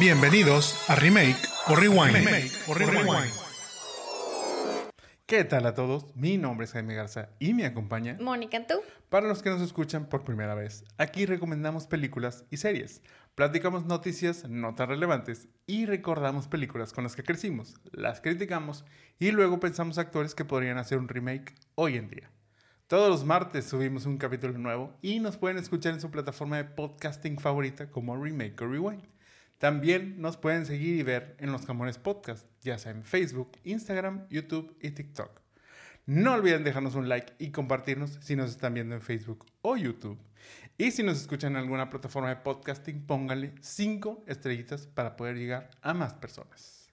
Bienvenidos a Remake o Rewind. ¿Qué tal a todos? Mi nombre es Jaime Garza y me acompaña Mónica, ¿tú? Para los que nos escuchan por primera vez, aquí recomendamos películas y series, platicamos noticias no tan relevantes y recordamos películas con las que crecimos, las criticamos y luego pensamos actores que podrían hacer un remake hoy en día. Todos los martes subimos un capítulo nuevo y nos pueden escuchar en su plataforma de podcasting favorita como Remake o Rewind. También nos pueden seguir y ver en los Camones Podcast, ya sea en Facebook, Instagram, YouTube y TikTok. No olviden dejarnos un like y compartirnos si nos están viendo en Facebook o YouTube. Y si nos escuchan en alguna plataforma de podcasting, pónganle 5 estrellitas para poder llegar a más personas.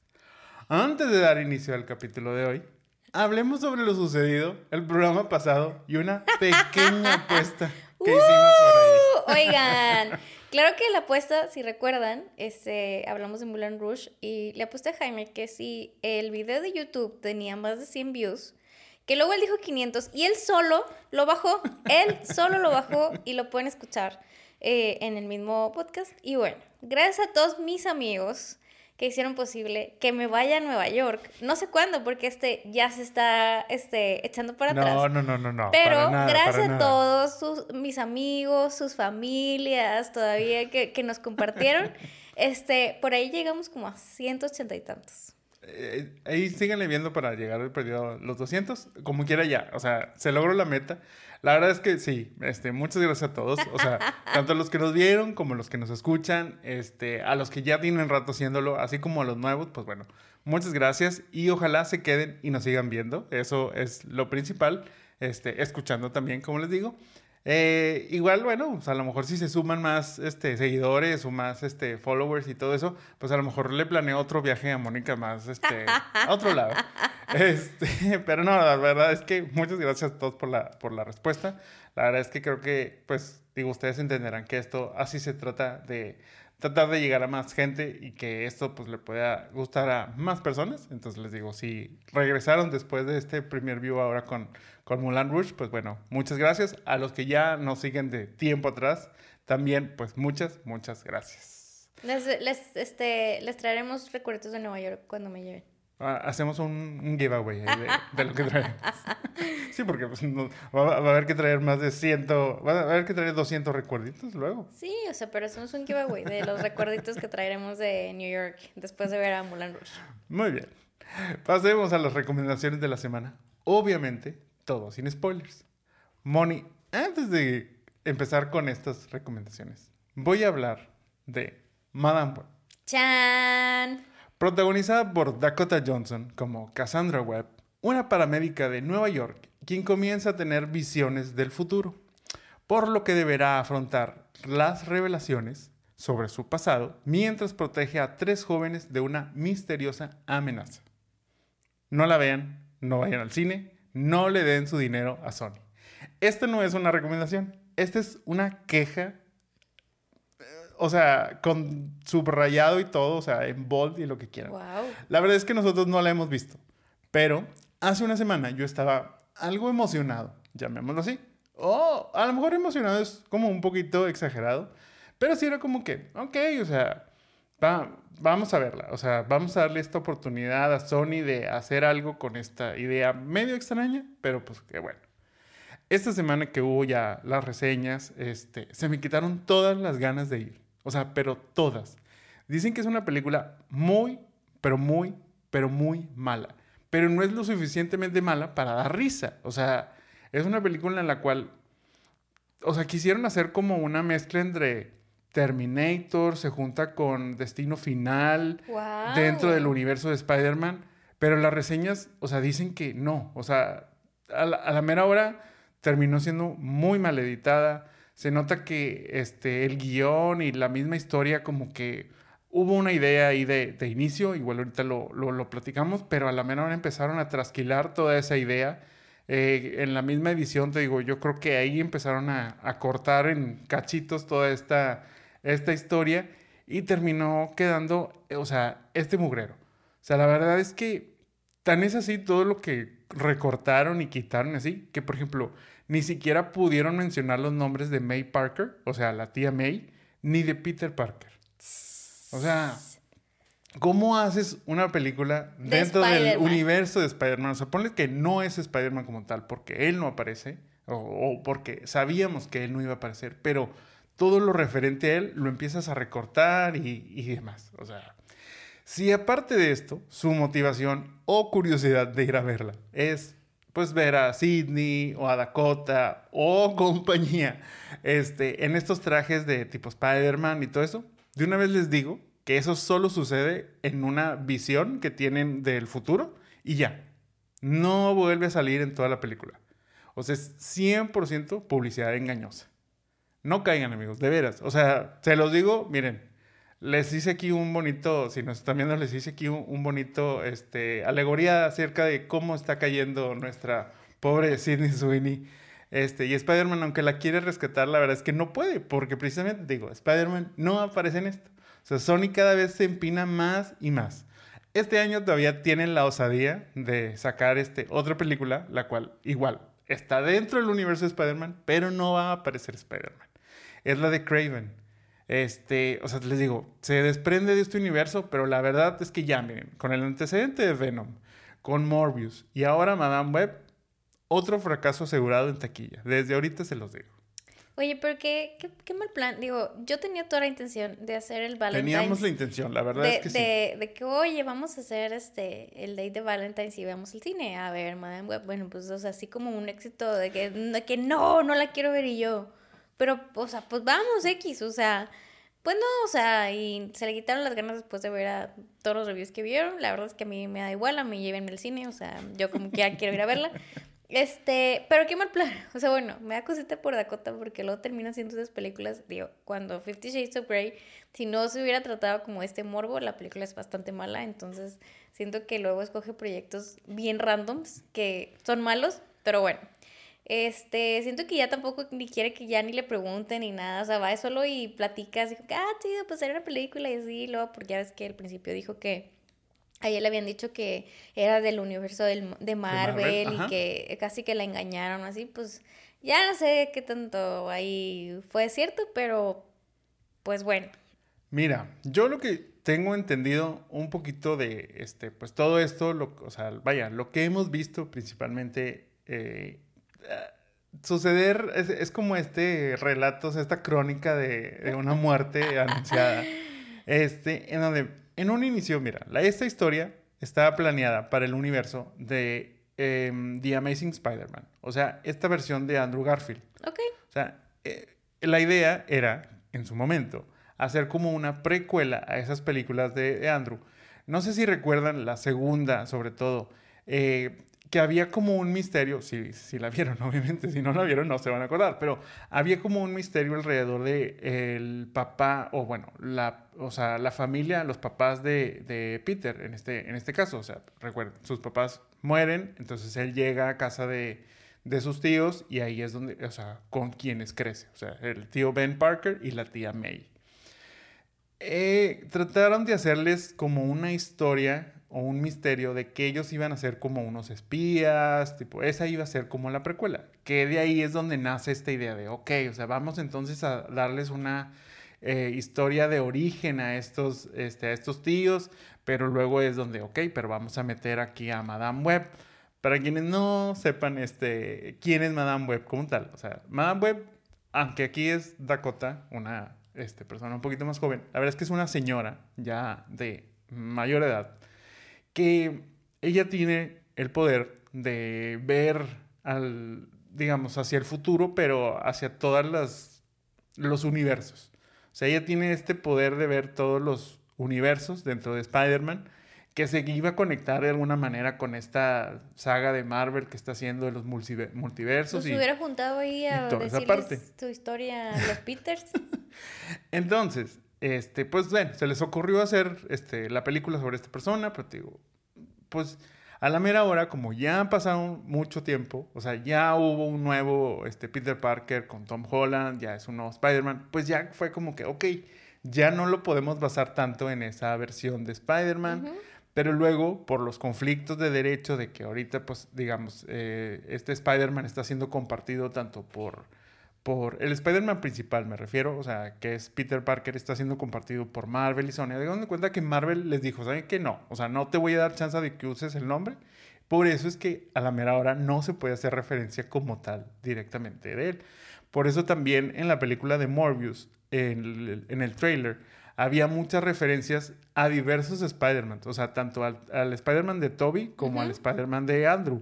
Antes de dar inicio al capítulo de hoy, hablemos sobre lo sucedido el programa pasado y una pequeña apuesta que hicimos por ahí. Oigan, claro que la apuesta, si recuerdan, este, hablamos de Mulan Rush y le aposté a Jaime que si el video de YouTube tenía más de 100 views, que luego él dijo 500 y él solo lo bajó, él solo lo bajó y lo pueden escuchar eh, en el mismo podcast. Y bueno, gracias a todos mis amigos que hicieron posible que me vaya a Nueva York. No sé cuándo, porque este ya se está este, echando para atrás. No, no, no, no, no. Pero gracias a todos sus, mis amigos, sus familias, todavía que, que nos compartieron. este, por ahí llegamos como a 180 y tantos. Eh, ahí síganle viendo para llegar al periodo los 200, como quiera ya, o sea, se logró la meta. La verdad es que sí, este, muchas gracias a todos, o sea, tanto a los que nos vieron como a los que nos escuchan, este, a los que ya tienen rato haciéndolo, así como a los nuevos, pues bueno, muchas gracias y ojalá se queden y nos sigan viendo, eso es lo principal, este, escuchando también, como les digo. Eh, igual, bueno, pues a lo mejor si se suman más este, seguidores o más este, followers y todo eso, pues a lo mejor le planeo otro viaje a Mónica más este, a otro lado. Este, pero no, la verdad es que muchas gracias a todos por la, por la respuesta. La verdad es que creo que, pues, digo, ustedes entenderán que esto así se trata de tratar de llegar a más gente y que esto pues le pueda gustar a más personas. Entonces les digo, si regresaron después de este primer view ahora con, con Mulan Rouge, pues bueno, muchas gracias. A los que ya nos siguen de tiempo atrás, también pues muchas, muchas gracias. Les, les, este, les traeremos recuerdos de Nueva York cuando me lleven. Ah, hacemos un, giveaway de, lo que traemos. Sí, porque pues, va, a haber que traer más de 100, va a haber que traer 200 recuerditos luego. Sí, o sea, pero hacemos un giveaway de los recuerditos que traeremos de New York después de ver a Mulan Rouge. Muy bien. Pasemos a las recomendaciones de la semana. Obviamente, todo sin spoilers. Moni, antes de empezar con estas recomendaciones, voy a hablar de Madame Web. ¡Chan! Protagonizada por Dakota Johnson como Cassandra Webb, una paramédica de Nueva York, quien comienza a tener visiones del futuro, por lo que deberá afrontar las revelaciones sobre su pasado mientras protege a tres jóvenes de una misteriosa amenaza. No la vean, no vayan al cine, no le den su dinero a Sony. Esta no es una recomendación, esta es una queja o sea, con subrayado y todo, o sea, en bold y lo que quieran. La verdad es que nosotros no la hemos visto, pero hace una semana yo estaba algo emocionado, llamémoslo así. O a lo mejor emocionado es como un poquito exagerado, pero sí era como que, ok, o sea, vamos a verla, o sea, vamos a darle esta oportunidad a Sony de hacer algo con esta idea medio extraña, pero pues qué bueno. Esta semana que hubo ya las reseñas, este, se me quitaron todas las ganas de ir. O sea, pero todas. Dicen que es una película muy, pero muy, pero muy mala. Pero no es lo suficientemente mala para dar risa. O sea, es una película en la cual, o sea, quisieron hacer como una mezcla entre Terminator, se junta con Destino Final, dentro del universo de Spider-Man. Pero las reseñas, o sea, dicen que no. O sea, a la, a la mera hora terminó siendo muy mal editada se nota que este, el guion y la misma historia como que hubo una idea ahí de, inicio, igual ahorita lo, lo, platicamos, pero a la menor empezaron a trasquilar toda esa idea. Eh, en la misma edición, te digo, yo creo que ahí empezaron a, a cortar en cachitos toda esta, esta historia y terminó quedando, o sea, este mugrero. O sea, la verdad es que tan es así todo lo que recortaron y quitaron así, que por ejemplo, ni siquiera pudieron mencionar los nombres de May Parker, o sea, la tía May, ni de Peter Parker. O sea, ¿Cómo haces una película De dentro del universo de Spider-Man? O sea, ponle que no es Spider-Man como tal, porque él no aparece, o, o porque sabíamos que él no iba a aparecer, pero todo lo referente a él lo empiezas a recortar y, y demás. O sea, si aparte de esto, su motivación o curiosidad de ir a verla es pues ver a Sidney o a Dakota o compañía este, en estos trajes de tipo Spider-Man y todo eso, de una vez les digo que eso solo sucede en una visión que tienen del futuro y ya. No vuelve a salir en toda la película. O sea, es 100% publicidad engañosa. No caigan, amigos, de veras. O sea, se los digo, miren, les hice aquí un bonito, si nos están viendo, les hice aquí un, bonito, este, alegoría acerca de cómo está cayendo nuestra pobre Sidney Sweeney. Este, y Spider-Man, aunque la quiere rescatar, la verdad es que no puede, porque precisamente, digo, Spider-Man no aparece en esto. O sea, Sony cada vez se empina más y más. Este año todavía tienen la osadía de sacar este, otra película, la cual igual está dentro del universo de Spider-Man, pero no va a aparecer Spider-Man. Es la de Craven. Este, o sea, les digo, se desprende de este universo, pero la verdad es que ya, miren, con el antecedente de Venom, con Morbius y ahora Madame Web, otro fracaso asegurado en taquilla. Desde ahorita se los digo. Oye, pero qué, qué, qué mal plan. Digo, yo tenía toda la intención de hacer el Valentine's. Teníamos la intención, la verdad de, es que sí. de, de que, oye, vamos a hacer este el date de Valentine's y vamos al cine a ver Madame Web. Bueno, pues, o sea, así como un éxito de que, de que no, no la quiero ver y yo. Pero, o sea, pues vamos, X, o sea, pues no, o sea, y se le quitaron las ganas después de ver a todos los reviews que vieron. La verdad es que a mí me da igual, a mí llévenme al cine, o sea, yo como quiera quiero ir a verla. Este, pero qué mal plan. O sea, bueno, me da cosita por Dakota porque luego termina haciendo esas películas. Digo, cuando Fifty Shades of Grey, si no se hubiera tratado como este morbo, la película es bastante mala. Entonces, siento que luego escoge proyectos bien randoms que son malos, pero bueno. Este, siento que ya tampoco ni quiere que ya ni le pregunten ni nada, o sea, va solo y platica así, como que, ah, sí, pues era una película y así, y luego, porque ya ves que al principio dijo que a ella le habían dicho que era del universo del, de Marvel, Marvel, y que casi que la engañaron así, pues ya no sé qué tanto ahí fue cierto, pero pues bueno. Mira, yo lo que tengo entendido un poquito de este, pues todo esto, lo, o sea, vaya, lo que hemos visto principalmente eh, suceder es, es como este relato, o sea, esta crónica de, de una muerte anunciada. Este, en donde, en un inicio, mira, la, esta historia estaba planeada para el universo de em, The Amazing Spider-Man. O sea, esta versión de Andrew Garfield. Ok. O sea, eh, la idea era, en su momento, hacer como una precuela a esas películas de, de Andrew. No sé si recuerdan la segunda, sobre todo, eh, que había como un misterio, si, si la vieron, obviamente, si no la vieron no se van a acordar, pero había como un misterio alrededor de el papá, o bueno, la, o sea, la familia, los papás de, de Peter, en este, en este caso, o sea, recuerden, sus papás mueren, entonces él llega a casa de, de sus tíos y ahí es donde, o sea, con quienes crece, o sea, el tío Ben Parker y la tía May. Eh, trataron de hacerles como una historia o un misterio de que ellos iban a ser como unos espías, tipo, esa iba a ser como la precuela, que de ahí es donde nace esta idea de, ok, o sea, vamos entonces a darles una eh, historia de origen a estos, este, a estos tíos, pero luego es donde, ok, pero vamos a meter aquí a Madame Web. Para quienes no sepan este, quién es Madame Web como tal, o sea, Madame Web, aunque aquí es Dakota, una este, persona un poquito más joven, la verdad es que es una señora ya de mayor edad, que ella tiene el poder de ver al, digamos, hacia el futuro, pero hacia todas las los universos. O sea, ella tiene este poder de ver todos los universos dentro de Spider-Man que se iba a conectar de alguna manera con esta saga de Marvel que está haciendo de los multiver- multiversos. Pues y- hubiera juntado ahí a decirles tu historia a los Peters. Entonces, este, pues bueno, se les ocurrió hacer este, la película sobre esta persona, pero te digo, pues a la mera hora, como ya pasado mucho tiempo, o sea, ya hubo un nuevo este, Peter Parker con Tom Holland, ya es un nuevo Spider-Man, pues ya fue como que, ok, ya no lo podemos basar tanto en esa versión de Spider-Man. Pero luego, por los conflictos de derecho de que ahorita, pues, digamos, eh, este Spider-Man está siendo compartido tanto por, por el Spider-Man principal, me refiero, o sea, que es Peter Parker, está siendo compartido por Marvel y Sony. Hagan cuenta que Marvel les dijo, ¿saben qué? No, o sea, no te voy a dar chance de que uses el nombre. Por eso es que a la mera hora no se puede hacer referencia como tal directamente de él. Por eso también en la película de Morbius, en el, en el trailer, había muchas referencias a diversos Spider-Man, o sea, tanto al, Spider-Man de Toby como al Spider-Man de Andrew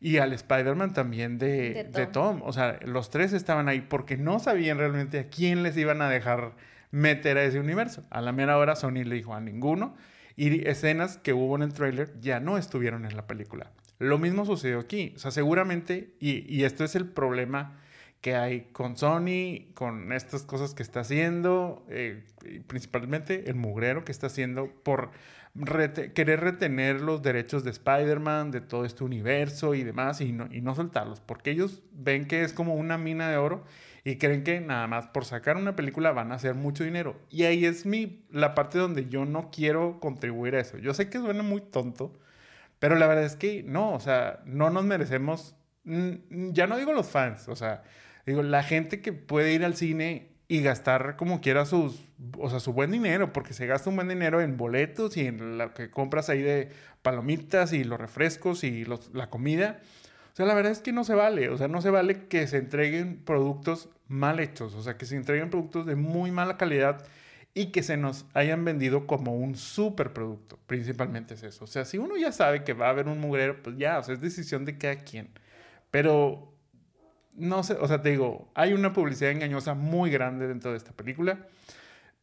y al Spider-Man también de, de, Tom. O sea, los tres estaban ahí porque no sabían realmente a quién les iban a dejar meter a ese universo. A la mera hora Sony le dijo a ninguno y escenas que hubo en el trailer ya no estuvieron en la película. Lo mismo sucedió aquí. O sea, seguramente, y, y esto es el problema que hay con Sony, con estas cosas que está haciendo, eh, principalmente el mugrero que está haciendo por querer retener los derechos de Spider-Man, de todo este universo y demás, y no, y no soltarlos, porque ellos ven que es como una mina de oro y creen que nada más por sacar una película van a hacer mucho dinero. Y ahí es mi, la parte donde yo no quiero contribuir a eso. Yo sé que suena muy tonto, pero la verdad es que no, o sea, no nos merecemos, ya no digo los fans, o sea, digo, la gente que puede ir al cine y gastar como quiera sus, o sea, su buen dinero, porque se gasta un buen dinero en boletos y en lo que compras ahí de palomitas y los refrescos y la comida. O sea, la verdad es que no se vale, o sea, no se vale que se entreguen productos mal hechos, o sea, que se entreguen productos de muy mala calidad y que se nos hayan vendido como un super producto, principalmente es eso. O sea, si uno ya sabe que va a haber un mugrero, pues ya, o sea, es decisión de cada quien. Pero no sé, o sea, te digo, hay una publicidad engañosa muy grande dentro de esta película.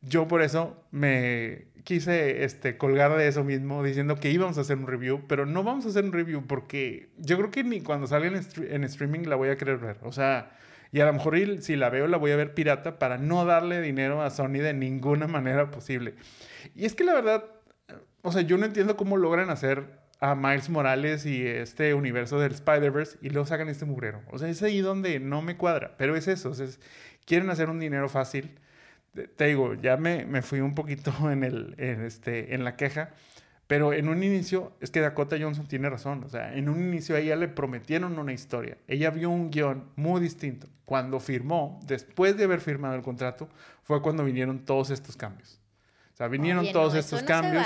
Yo por eso me quise este, colgar de eso mismo diciendo que íbamos a hacer un review, pero no vamos a hacer un review porque yo creo que ni cuando salga en, streaming la voy a querer ver. O sea, y a lo mejor si la veo la voy a ver pirata para no darle dinero a Sony de ninguna manera posible. Y es que la verdad, o sea, yo no entiendo cómo logran hacer a Miles Morales y este universo del Spider-Verse y luego sacan este mugrero. O sea, es ahí donde no me cuadra, pero es eso, es, quieren hacer un dinero fácil. Te digo, ya me, me fui un poquito en, el, en, este, en la queja, pero en un inicio, es que Dakota Johnson tiene razón, o sea, en un inicio a ella le prometieron una historia, ella vio un guion muy distinto. Cuando firmó, después de haber firmado el contrato, fue cuando vinieron todos estos cambios. O sea, vinieron todos estos cambios.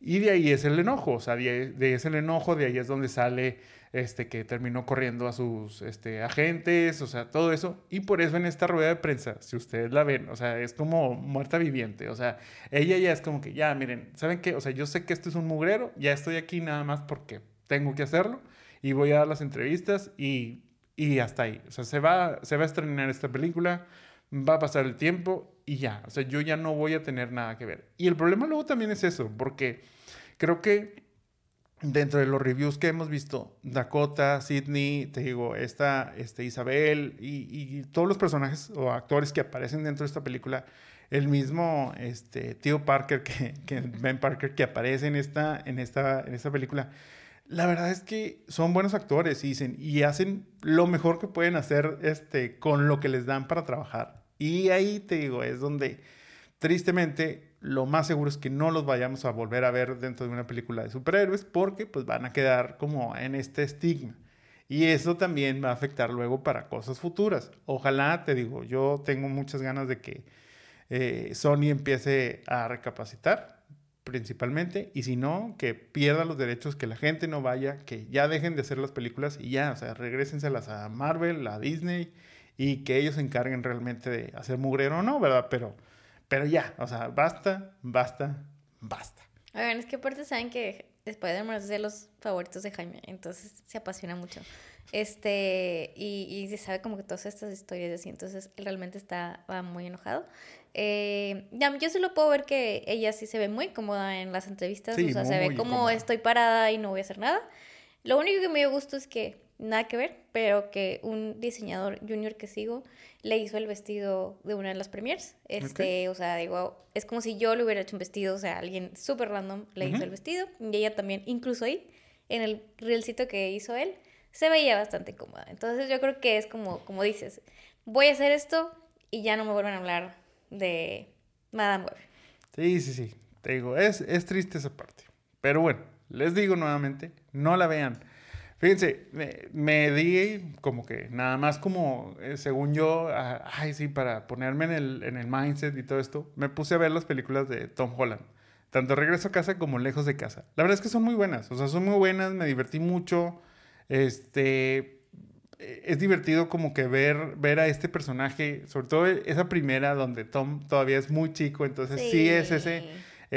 Y de ahí es el enojo, o sea, de ahí, es el enojo, de ahí es donde sale este que terminó corriendo a sus este, agentes, o sea, todo eso. Y por eso en esta rueda de prensa, si ustedes la ven, o sea, es como muerta viviente, o sea, ella ya es como que, ya, miren, ¿saben qué? O sea, yo sé que esto es un mugrero, ya estoy aquí nada más porque tengo que hacerlo y voy a dar las entrevistas y, y hasta ahí. O sea, se va, se va a estrenar esta película, va a pasar el tiempo y ya, o sea, yo ya no voy a tener nada que ver. Y el problema luego también es eso, porque creo que dentro de los reviews que hemos visto, Dakota, Sidney, te digo, esta, este, Isabel y, todos los personajes o actores que aparecen dentro de esta película, el mismo este, tío Parker, que, que, Ben Parker, que aparece en esta, en, esta, en esta película, la verdad es que son buenos actores y, dicen, y hacen lo mejor que pueden hacer este, con lo que les dan para trabajar. Y ahí te digo, es donde tristemente lo más seguro es que no los vayamos a volver a ver dentro de una película de superhéroes porque pues van a quedar como en este estigma. Y eso también va a afectar luego para cosas futuras. Ojalá, te digo, yo tengo muchas ganas de que eh, Sony empiece a recapacitar principalmente, y si no, que pierda los derechos, que la gente no vaya, que ya dejen de hacer las películas y ya, o sea, regresenselas a Marvel, a Disney, y que ellos se encarguen realmente de hacer mugrero o no, ¿verdad? Pero, pero ya, o sea, basta, basta, basta. ver, es que aparte saben que Spider-Man es de los favoritos de Jaime, entonces se apasiona mucho. Este, y, se sabe como que todas estas historias así, entonces él realmente está muy enojado. Eh, ya, yo solo puedo ver que ella sí se ve muy cómoda en las entrevistas, o sea, se ve como estoy parada y no voy a hacer nada. Lo único que me dio gusto es que nada que ver, pero que un diseñador junior que sigo le hizo el vestido de una de las premiers. Este, o sea, digo, es como si yo le hubiera hecho un vestido, o sea, alguien súper random le hizo el vestido y ella también, incluso ahí, en el reelcito que hizo él, se veía bastante cómoda. Entonces yo creo que es como, como dices, voy a hacer esto y ya no me vuelven a hablar de Madame Web. Sí, sí, sí. Te digo, es, es triste esa parte. Pero bueno, les digo nuevamente, no la vean Fíjense, me, di como que nada más como, eh, según yo, ay, sí, para ponerme en el, en el mindset y todo esto, me puse a ver las películas de Tom Holland. Tanto Regreso a casa como Lejos de casa. La verdad es que son muy buenas, o sea, son muy buenas, me divertí mucho. Este, es divertido como que ver, ver a este personaje, sobre todo esa primera donde Tom todavía es muy chico, entonces sí, es ese,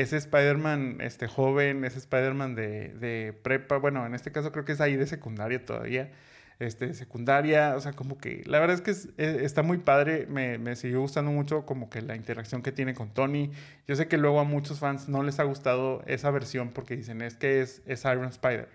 ese Spider-Man este, joven, ese Spider-Man de, de, prepa, bueno, en este caso creo que es ahí de secundaria todavía, este, secundaria, o sea, como que la verdad es que e, está muy padre, me, me siguió gustando mucho como que la interacción que tiene con Tony, yo sé que luego a muchos fans no les ha gustado esa versión porque dicen es que es, es Iron Spider.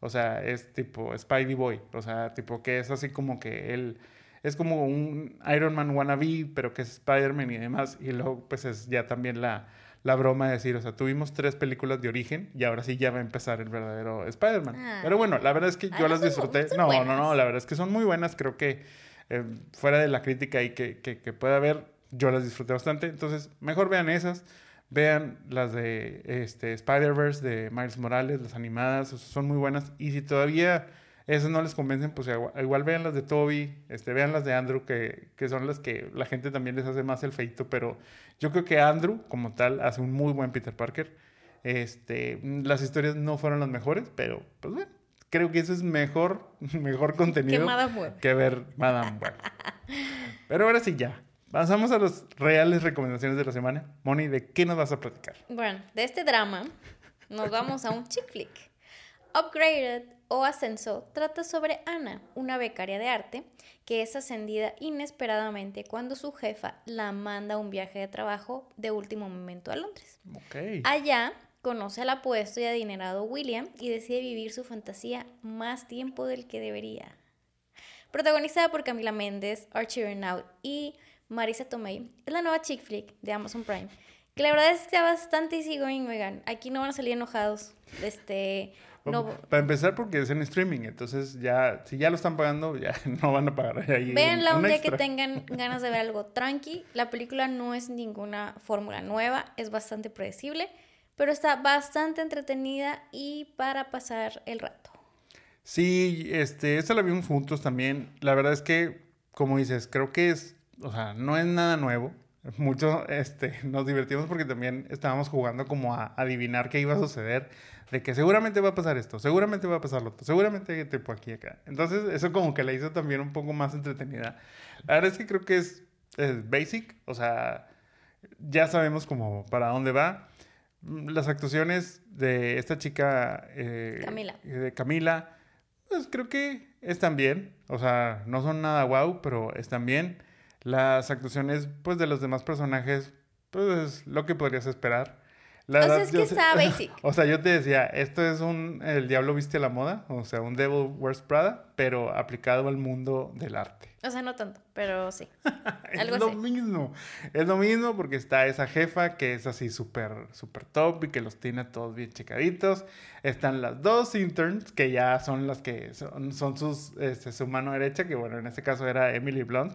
O sea, es tipo Spidey Boy. O sea, tipo que es así como que él es como un Iron Man wannabe, pero que es Spider-Man y demás. Y luego, pues es ya también la, la broma de decir, o sea, tuvimos tres películas de origen y ahora sí ya va a empezar el verdadero Spider-Man. Ah. Pero bueno, la verdad es que yo las disfruté. No, no, no, la verdad es que son muy buenas. Creo que eh, fuera de la crítica y que, que, que pueda haber, yo las disfruté bastante. Entonces, mejor vean esas. Vean las de este, Spider-Verse de Miles Morales, las animadas, son muy buenas. Y si todavía esas no les convencen, pues igual, vean las de Toby, este, vean las de Andrew, que, que, son las que la gente también les hace más el feito. Pero yo creo que Andrew, como tal, hace un muy buen Peter Parker. Este, las historias no fueron las mejores, pero pues bueno, creo que eso es mejor, mejor contenido que ver Madame Web. Pero ahora sí ya, Pasamos a las reales recomendaciones de la semana. Moni, ¿de qué nos vas a platicar? Bueno, de este drama nos vamos a un chick flick. Upgraded o Ascenso trata sobre Ana, una becaria de arte que es ascendida inesperadamente cuando su jefa la manda a un viaje de trabajo de último momento a Londres. Okay. Allá conoce al apuesto y adinerado William y decide vivir su fantasía más tiempo del que debería. Protagonizada por Camila Méndez, Archie Renaud y Marisa Tomei. Es la nueva chick flick de Amazon Prime. Que la verdad es que está bastante easygoing, oigan. Aquí no van a salir enojados. Este, no... Para empezar, porque es en streaming. Entonces, ya, si ya lo están pagando, ya no van a pagar ahí. Véanla un, día que tengan ganas de ver algo tranqui. La película no es ninguna fórmula nueva. Es bastante predecible. Pero está bastante entretenida y para pasar el rato. Sí, este, esta la vimos juntos también. La verdad es que, como dices, creo que es o sea, no es nada nuevo. Mucho este, nos divertimos porque también estábamos jugando como a adivinar qué iba a suceder, de que seguramente va a pasar esto, seguramente va a pasar lo otro, seguramente tipo aquí acá. Entonces, eso como que la hizo también un poco más entretenida. La verdad es que creo que es, basic, o sea, ya sabemos como para dónde va. Las actuaciones de esta chica, eh, Camila. de Camila, pues creo que están bien, o sea, no son nada wow, pero están bien. Las actuaciones, pues, de los demás personajes, pues, lo que podrías esperar. La o sea, es que está basic. O sea, yo te decía, esto es un El Diablo Viste a la Moda, o sea, un Devil Wears Prada, pero aplicado al mundo del arte. O sea, no tanto, pero sí. es lo mismo. Es lo mismo porque está esa jefa que es así súper, súper top y que los tiene todos bien checaditos. Están las dos interns que ya son las que son, son sus, este, su mano derecha, que bueno, en este caso era Emily Blunt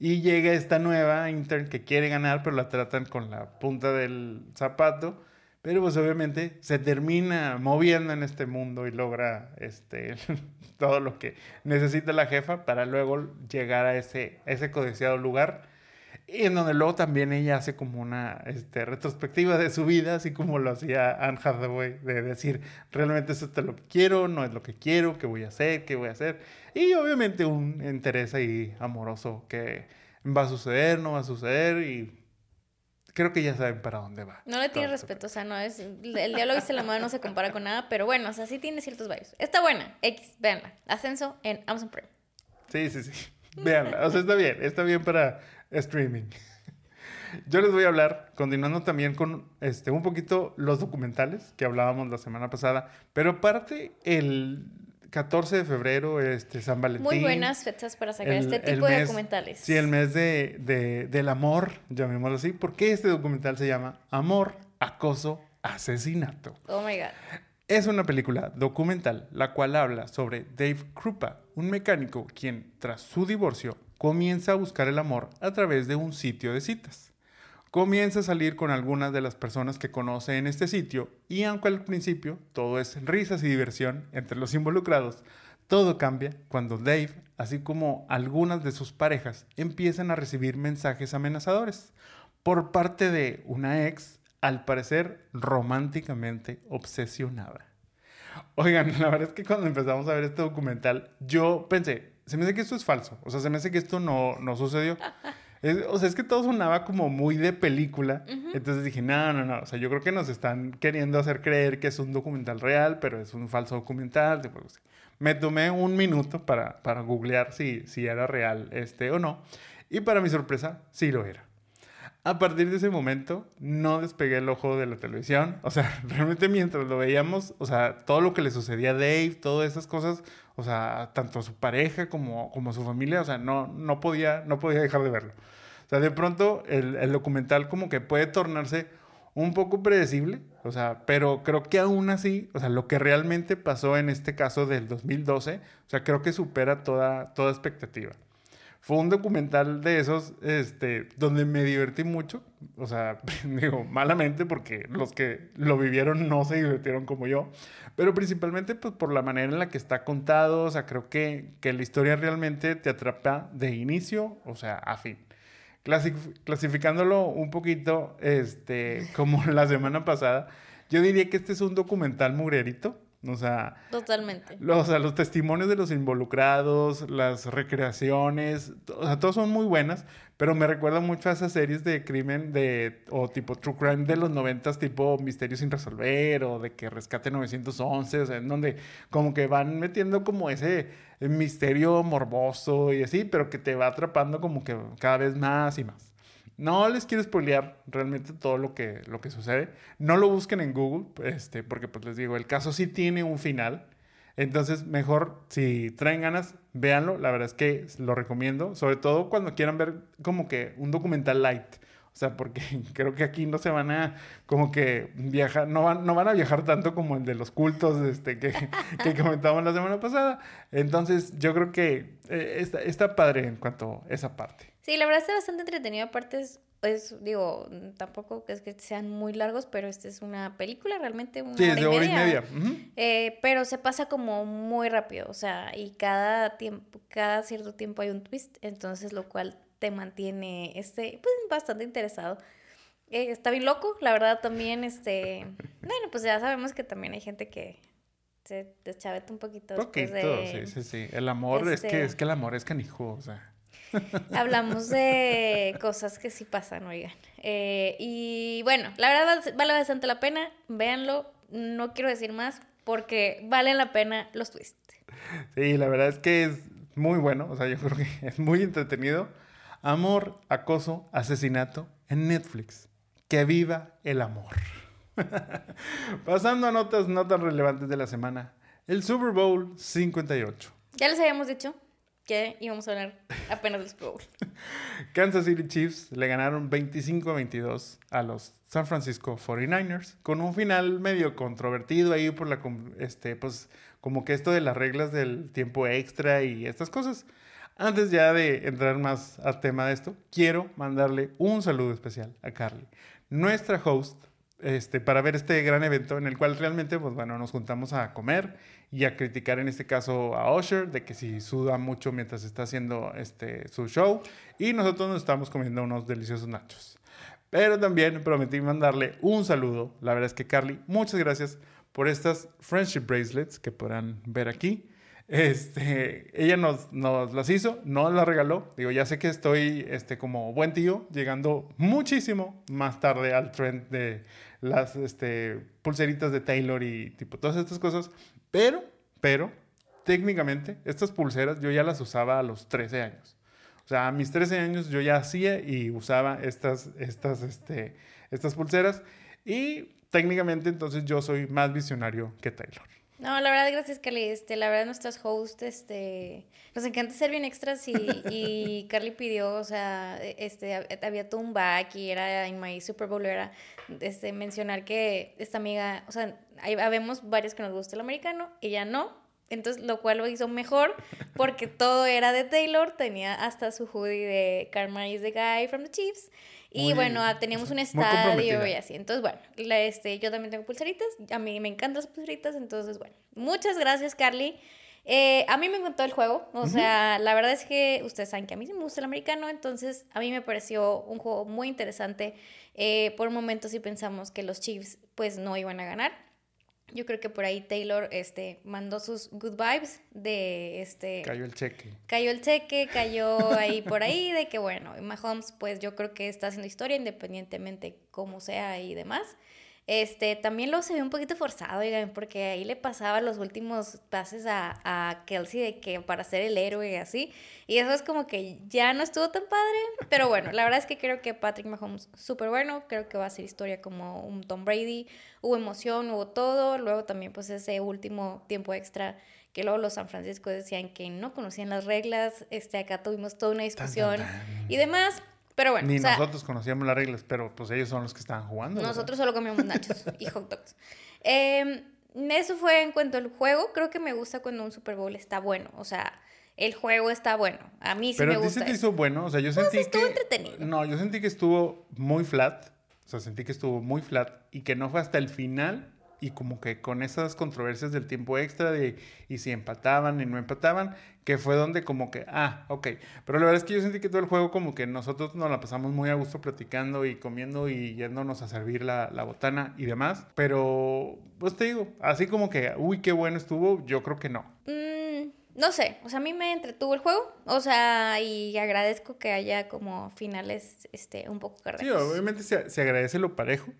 y llega esta nueva intern que quiere ganar, pero la tratan con la punta del zapato. Pero pues obviamente se termina moviendo en este mundo y logra este, todo lo que necesita la jefa para luego llegar a ese, ese codiciado lugar. Y en donde luego también ella hace como una este, retrospectiva de su vida, así como lo hacía Anne Hathaway, de decir, realmente esto es lo que quiero, no es lo que quiero, qué voy a hacer, qué voy a hacer. Y obviamente un interés ahí amoroso que va a suceder, no va a suceder y creo que ya saben para dónde va. No le tiene respeto, o sea, no es. El diálogo dice la mano no se compara con nada, pero bueno, o sea, sí tiene ciertos vibes. Está buena, X, véanla. Ascenso en Amazon Prime. Sí, sí, sí. Véanla. O sea, está bien, está bien para streaming. Yo les voy a hablar, continuando también con este, un poquito los documentales que hablábamos la semana pasada, pero aparte el 14 de febrero, este, San Valentín. Muy buenas fechas para sacar este tipo de documentales. Sí, el mes de, de, del amor, llamémoslo así. ¿Por qué este documental se llama Amor, Acoso, Asesinato? Oh my God. Es una película documental la cual habla sobre Dave Krupa, un mecánico quien, tras su divorcio, comienza a buscar el amor a través de un sitio de citas comienza a salir con algunas de las personas que conoce en este sitio y aunque al principio todo es risas y diversión entre los involucrados, Todo cambia cuando Dave, así como algunas de sus parejas, empiezan a recibir mensajes amenazadores por parte de una ex, al parecer románticamente obsesionada. Oigan, la verdad es que cuando empezamos a ver este documental, yo pensé, se me hace que esto es falso, o sea, se me hace que esto no, no sucedió. O sea, es que todo sonaba como muy de película. Entonces dije, no, no, no. O sea, yo creo que nos están queriendo hacer creer que es un documental real, pero es un falso documental. Me tomé un minuto para, para googlear si, si era real este o no. Y para mi sorpresa, sí lo era. A partir de ese momento, no despegué el ojo de la televisión. O sea, realmente mientras lo veíamos, o sea, todo lo que le sucedía a Dave, todas esas cosas, o sea, tanto a su pareja como, como a su familia, o sea, no, no, podía, no podía dejar de verlo. O sea, de pronto el, el documental como que puede tornarse un poco predecible, o sea, pero creo que aún así, o sea, lo que realmente pasó en este caso del 2012, o sea, creo que supera toda, toda expectativa. Fue un documental de esos, este, donde me divertí mucho, o sea, digo, malamente porque los que lo vivieron no se divirtieron como yo, pero principalmente pues por la manera en la que está contado, o sea, creo que, que la historia realmente te atrapa de inicio, o sea, a fin. Clasificándolo un poquito, este, como la semana pasada, yo diría que este es un documental mugrerito. O sea, totalmente. Los, o sea, los testimonios de los involucrados, las recreaciones, o sea, todos son muy buenas, pero me recuerda mucho a esas series de crimen de, o tipo true crime de los noventas, tipo Misterios sin resolver, o de que Rescate 911, o sea, en donde como que van metiendo como ese misterio morboso y así, pero que te va atrapando como que cada vez más y más. No les quiero spoilear realmente todo lo que, lo que sucede. No lo busquen en Google, este, porque pues les digo, el caso sí tiene un final. Entonces, mejor si traen ganas, véanlo. La verdad es que lo recomiendo, sobre todo cuando quieran ver como que un documental light. O sea, porque creo que aquí no se van a como que viajar, no van, no van a viajar tanto como el de los cultos este, que, que comentamos la semana pasada. Entonces, yo creo que eh, está, está padre en cuanto a esa parte. Sí, la verdad está bastante entretenido. Aparte, es, digo, tampoco es que sean muy largos, pero esta es una película realmente. Una sí, es de hora y media. Eh, pero se pasa como muy rápido, o sea, y cada tiempo, cada cierto tiempo hay un twist, entonces lo cual te mantiene este, pues, bastante interesado. Eh, está bien loco, la verdad también, este, bueno, pues ya sabemos que también hay gente que se deschaveta un poquito. Poquito, sí, sí, sí. El amor es que este es que el amor es canijo, o sea. Hablamos de cosas que sí pasan, oigan. Eh, y bueno, la verdad vale bastante la pena. Véanlo. No quiero decir más porque valen la pena los twists. Sí, la verdad es que es muy bueno. O sea, yo creo que es muy entretenido. Amor, acoso, asesinato en Netflix. Que viva el amor. Pasando a notas no tan relevantes de la semana. El Super Bowl 58. Ya les habíamos dicho que íbamos a hablar apenas del Super. Kansas City Chiefs le ganaron 25 a 22 a los San Francisco 49ers con un final medio controvertido ahí por la este pues como que esto de las reglas del tiempo extra y estas cosas. Antes ya de entrar más al tema de esto, quiero mandarle un saludo especial a Carly, nuestra host este, para ver este gran evento en el cual realmente, pues bueno, nos juntamos a comer y a criticar en este caso a Usher de que si suda mucho mientras está haciendo este, su show y nosotros nos estamos comiendo unos deliciosos nachos. Pero también prometí mandarle un saludo. La verdad es que Carly, muchas gracias por estas friendship bracelets que podrán ver aquí. Este, ella nos, nos las hizo, nos las regaló. Digo, ya sé que estoy este, como buen tío, llegando muchísimo más tarde al trend de las este, pulseritas de Taylor y tipo todas estas cosas. Pero, pero, técnicamente, estas pulseras yo ya las usaba a los 13 años. O sea, a mis 13 años yo ya hacía y usaba estas, estas, este, estas pulseras. Y técnicamente entonces yo soy más visionario que Taylor. No, la verdad, gracias, Carly. Este, la verdad, nuestras hosts, este, nos encanta ser bien extras y, y Carly pidió, o sea, este, había todo un back y era en My Super Bowl, era este, mencionar que esta amiga, o sea, hay, habemos varios que nos gusta el americano, ella no, entonces, lo cual lo hizo mejor porque todo era de Taylor, tenía hasta su hoodie de Karma is the guy from the Chiefs. Y bueno, ah, teníamos un estadio y así. Entonces, bueno, este, yo también tengo pulseritas. A mí me encantan las pulseritas. Entonces, bueno, muchas gracias, Carly. Eh, a mí me encantó el juego, o sea, la verdad es que ustedes saben que a mí me gusta el americano, entonces a mí me pareció un juego muy interesante. Eh, por un momento sí pensamos que los Chiefs pues no iban a ganar. Yo creo que por ahí Taylor este, mandó sus good vibes de este... Cayó el cheque. Cayó el cheque, cayó ahí por ahí de que bueno, Mahomes pues yo creo que está haciendo historia independientemente cómo sea y demás. Este, también lo se ve un poquito forzado, oigan, porque ahí le pasaba los últimos pases a, a Kelsey de que para ser el héroe y así. Y eso es como que ya no estuvo tan padre. Pero bueno, la verdad es que creo que Patrick Mahomes súper bueno. Creo que va a ser historia como un Tom Brady. Hubo emoción, hubo todo. Luego también pues ese último tiempo extra que luego los San Francisco decían que no conocían las reglas. Este, acá tuvimos toda una discusión y demás. Pero bueno. Ni nosotros conocíamos las reglas, pero pues ellos son los que estaban jugando. Nosotros solo comíamos nachos y hot dogs. Em, eso fue en cuanto al juego. Creo que me gusta cuando un Super Bowl está bueno. O sea, el juego está bueno. A mí sí me gusta. Pero te hizo bueno. O sea, yo pues sentí estuvo que. entretenido. No, yo sentí que estuvo muy flat. O sea, sentí que estuvo muy flat y que no fue hasta el final y como que con esas controversias del tiempo extra de y si empataban y no empataban, que fue donde como que, ah, ok. Pero la verdad es que yo sentí que todo el juego como que nosotros nos la pasamos muy a gusto platicando y comiendo y yéndonos a servir la, la botana y demás. Pero, pues te digo, así como que, uy, qué bueno estuvo, yo creo que no. Mm, no sé, o sea, a mí me entretuvo el juego, o sea, y agradezco que haya como finales este, un poco cardíacos. Sí, obviamente se, se agradece lo parejo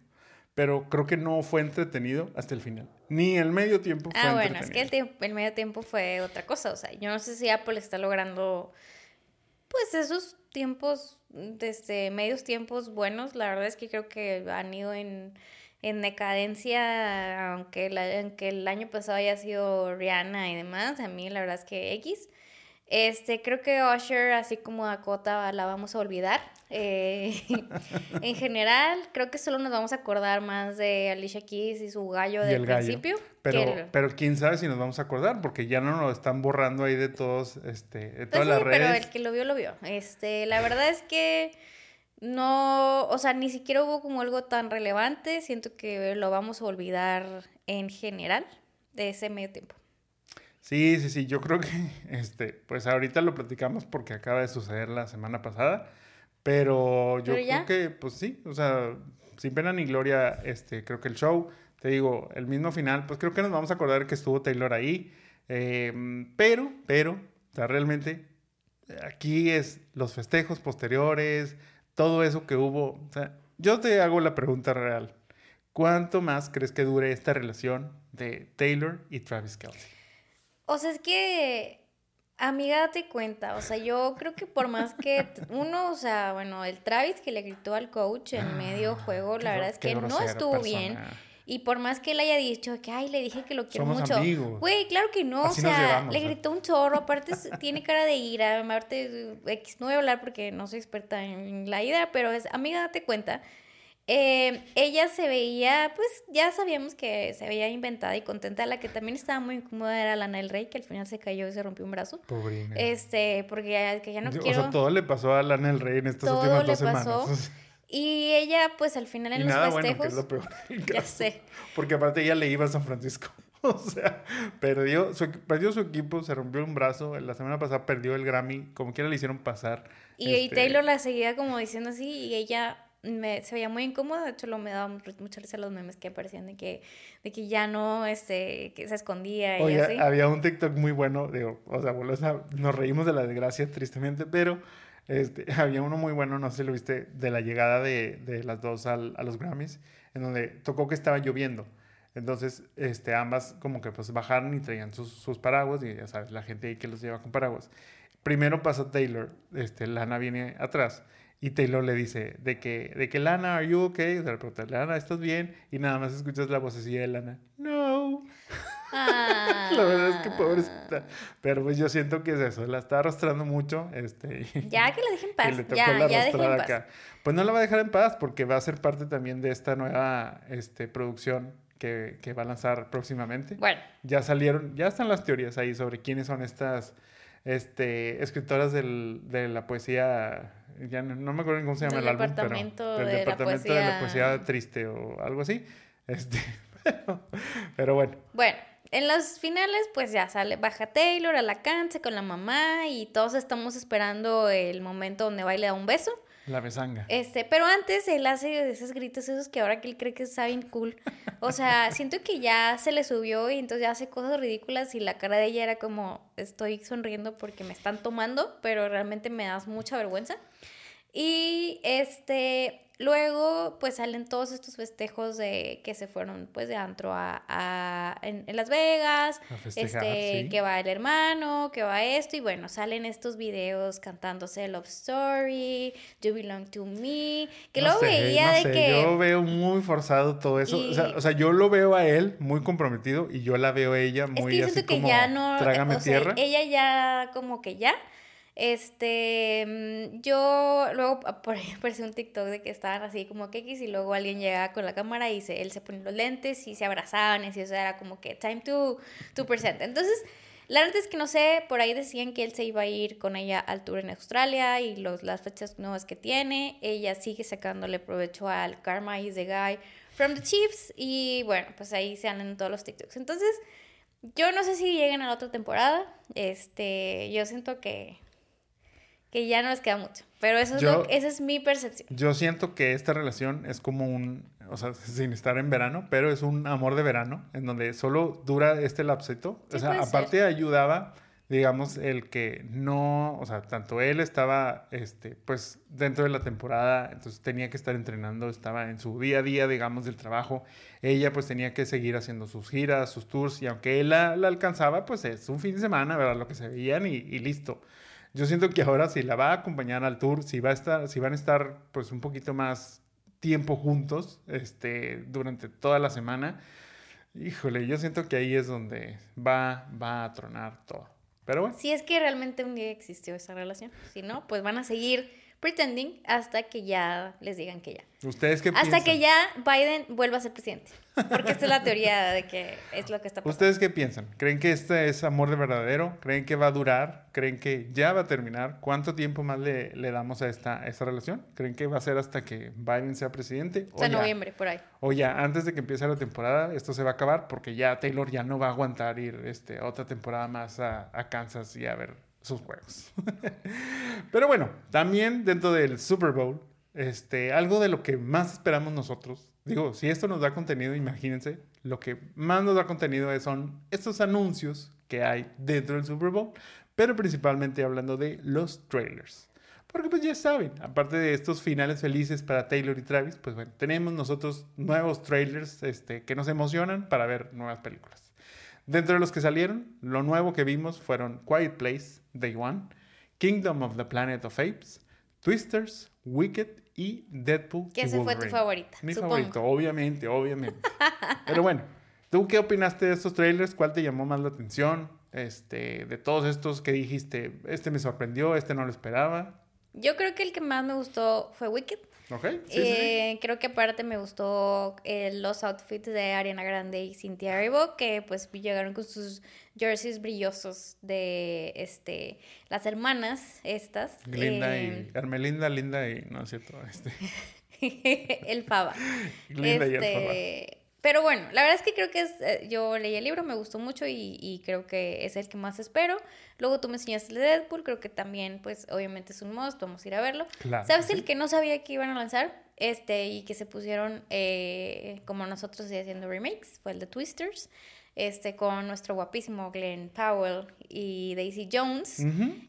pero creo que no fue entretenido hasta el final. Ni el medio tiempo fue Ah, bueno, es que el, el medio tiempo fue otra cosa. O sea, yo no sé si Apple está logrando, pues, esos tiempos, desde medios tiempos buenos. La verdad es que creo que han ido en, en decadencia, aunque, aunque el año pasado haya sido Rihanna y demás. A mí la verdad es que X. Este, creo que Usher, así como Dakota, la vamos a olvidar. Eh, en general, creo que solo nos vamos a acordar más de Alicia Keys y su gallo del principio. Pero, pero quién sabe si nos vamos a acordar, porque ya no nos están borrando ahí de todos, este, de todas pues las redes. Pero el que lo vio, lo vio. Este, la verdad es que no, o sea, ni siquiera hubo como algo tan relevante. Siento que lo vamos a olvidar en general de ese medio tiempo. Sí, sí, sí, yo creo que, este, pues ahorita lo platicamos porque acaba de suceder la semana pasada, pero yo creo que, pues sí, o sea, sin pena ni gloria, este, creo que el show, te digo, el mismo final, pues creo que nos vamos a acordar que estuvo Taylor ahí, em, pero, pero, o sea, realmente, aquí es los festejos posteriores, todo eso que hubo, o sea, yo te hago la pregunta real, ¿cuánto más crees que dure esta relación de Taylor y Travis Kelsey? O sea, es que, amiga, date cuenta. O sea, yo creo que por más que uno, o sea, bueno, el Travis que le gritó al coach en medio ah, juego, la verdad es que no estuvo bien. Y por más que él haya dicho que, ay, le dije que lo quiero mucho. Güey, claro que no. o sea, le gritó un chorro. Aparte, tiene cara de ira. Aparte, X, no voy a hablar porque no soy experta en la ira, pero es, amiga, date cuenta eh, ella se veía, pues ya sabíamos que se veía inventada y contenta. La que también estaba muy incómoda era Lana del Rey, que al final se cayó y se rompió un brazo. Pobrina. Este, porque ya, que ya no quiero. O sea, todo le pasó a Lana del Rey en estas últimas dos pasó. semanas. Y ella, pues al final en los nada festejos. Bueno, que es lo peor. ya sé. Porque aparte ella le iba a San Francisco. O sea, perdió su, perdió su equipo, se rompió un brazo. La semana pasada perdió el Grammy. Como quiera le hicieron pasar. Y, y este Taylor la seguía como diciendo así. Y ella me, se veía muy incómodo, de hecho lo me daba mucha risa los memes que aparecían de que, de que ya no, este, que se escondía y así. había un TikTok muy bueno, digo, o sea, nos reímos de la desgracia tristemente, pero este, había uno muy bueno, no sé si lo viste, de la llegada de, de las dos al, a los Grammys, en donde tocó que estaba lloviendo. Entonces, este, ambas como que pues bajaron y traían sus, sus paraguas y ya sabes, la gente ahí que los lleva con paraguas. Primero pasa Taylor, este, Lana viene atrás y Taylor le dice de que, de que Lana, ¿are you okay? De repente, Lana, ¿estás bien? Y nada más escuchas la vocecilla de Lana, no. Ah. la verdad es que pobrecita. Pero pues yo siento que es eso, la está arrastrando mucho. Este, ya que la dejen en paz. ya, ya en paz. Acá. Pues no la va a dejar en paz porque va a ser parte también de esta nueva este, producción que, que va a lanzar próximamente. Bueno. Ya salieron, ya están las teorías ahí sobre quiénes son estas este, escritoras del, de la poesía ya no, me acuerdo cómo se llama el álbum, pero del departamento de la poesía triste o algo así. Este, pero, bueno. Bueno, en los finales, pues ya sale, baja Taylor a la cancha con la mamá y todos estamos esperando el momento donde va y le da un beso. La besanga. Este, pero antes él hace esos gritos esos que ahora que él cree que está bien cool. O sea, siento que ya se le subió y entonces ya hace cosas ridículas y la cara de ella era como, estoy sonriendo porque me están tomando, pero realmente me das mucha vergüenza. Y este, luego pues salen todos estos festejos de que se fueron pues de antro a, en, Las Vegas, este, que va el hermano, que va esto y bueno, salen estos videos cantándose Love Story, You Belong to Me, que luego veía de que... Yo veo muy forzado todo eso, o, sea, yo lo veo a él muy comprometido y yo la veo a ella muy así como, ya no, trágame tierra. ella ya como que ya... Este, mm, yo luego apareció un TikTok de que estaban así como que y luego alguien llegaba con la cámara y se, él se ponía los lentes y se abrazaban y eso era como que time to, to present. Entonces, la verdad es que no sé, por ahí decían que él se iba a ir con ella al tour en Australia y los, las fechas nuevas que tiene. Ella sigue sacándole provecho al Karma is the guy from the Chiefs y bueno, pues ahí se en todos los TikToks. Entonces, yo no sé si lleguen a la otra temporada. Este, yo siento que que ya no les queda mucho. Pero eso es lo, esa es mi percepción. Yo siento que esta relación es como un, o sea, sin estar en verano, pero es un amor de verano, en donde solo dura este lapsito. o sea, aparte ayudaba, digamos, el que no, o sea, tanto él estaba, este, pues, dentro de la temporada, entonces tenía que estar entrenando, estaba en su día a día, digamos, del trabajo. Ella, pues, tenía que seguir haciendo sus giras, sus tours, y aunque él la, alcanzaba, pues, es un fin de semana, ¿verdad? Lo que se veían y, y listo. Yo siento que ahora si la va a acompañar al tour, si, va a estar, si van a estar pues un poquito más tiempo juntos este, durante toda la semana, híjole, yo siento que ahí es donde va, va a tronar todo. Pero bueno. Si es que realmente un día existió esa relación, si no, pues van a seguir pretending hasta que ya les digan que ya. ¿Ustedes qué Hasta que ya Biden vuelva a ser presidente. Porque esta es la teoría de que es lo que está pasando. ¿Ustedes qué piensan? ¿Creen que este es amor de verdadero? ¿Creen que va a durar? ¿Creen que ya va a terminar? ¿Cuánto tiempo más le, le damos a esta, esta relación? ¿Creen que va a ser hasta que Biden sea presidente? O, sea, noviembre, por ahí. O ya, antes de que empiece la temporada, esto se va a acabar porque ya Taylor ya no va a aguantar ir este, otra temporada más a, a Kansas y a ver sus juegos. Pero bueno, también dentro del Super Bowl, este, algo de lo que más esperamos nosotros, digo, si esto nos da contenido, imagínense, lo que más nos da contenido son estos anuncios que hay dentro del Super Bowl, pero principalmente hablando de los trailers. Porque pues ya saben, aparte de estos finales felices para Taylor y Travis, pues bueno, tenemos nosotros nuevos trailers este, que nos emocionan para ver nuevas películas. Dentro de los que salieron, lo nuevo que vimos fueron Quiet Place, Day One, Kingdom of the Planet of Apes, Twisters, Wicked y Deadpool. Que ese fue tu favorita. Mi favorito, obviamente, obviamente. Pero bueno, ¿tú qué opinaste de estos trailers? ¿Cuál te llamó más la atención? Este, de todos estos que dijiste, este me sorprendió, este no lo esperaba. Yo creo que el que más me gustó fue Wicked. Eh, creo que aparte me gustó eh, los outfits de Ariana Grande y Cynthia Erivo, que pues llegaron con sus jerseys brillosos de este las hermanas estas. Linda y Armelinda, Linda y no es cierto, este. el Fava. Linda y el Fava. Pero bueno, la verdad es que creo que es, eh, yo leí el libro, me gustó mucho y, creo que es el que más espero. Luego tú me enseñaste el de Deadpool, creo que también, pues obviamente es un must, vamos a ir a verlo. ¿Sabes el que no sabía que iban a lanzar? Este, y que se pusieron eh, como nosotros haciendo remakes, fue el de Twisters, este, con nuestro guapísimo Glenn Powell y Daisy Jones.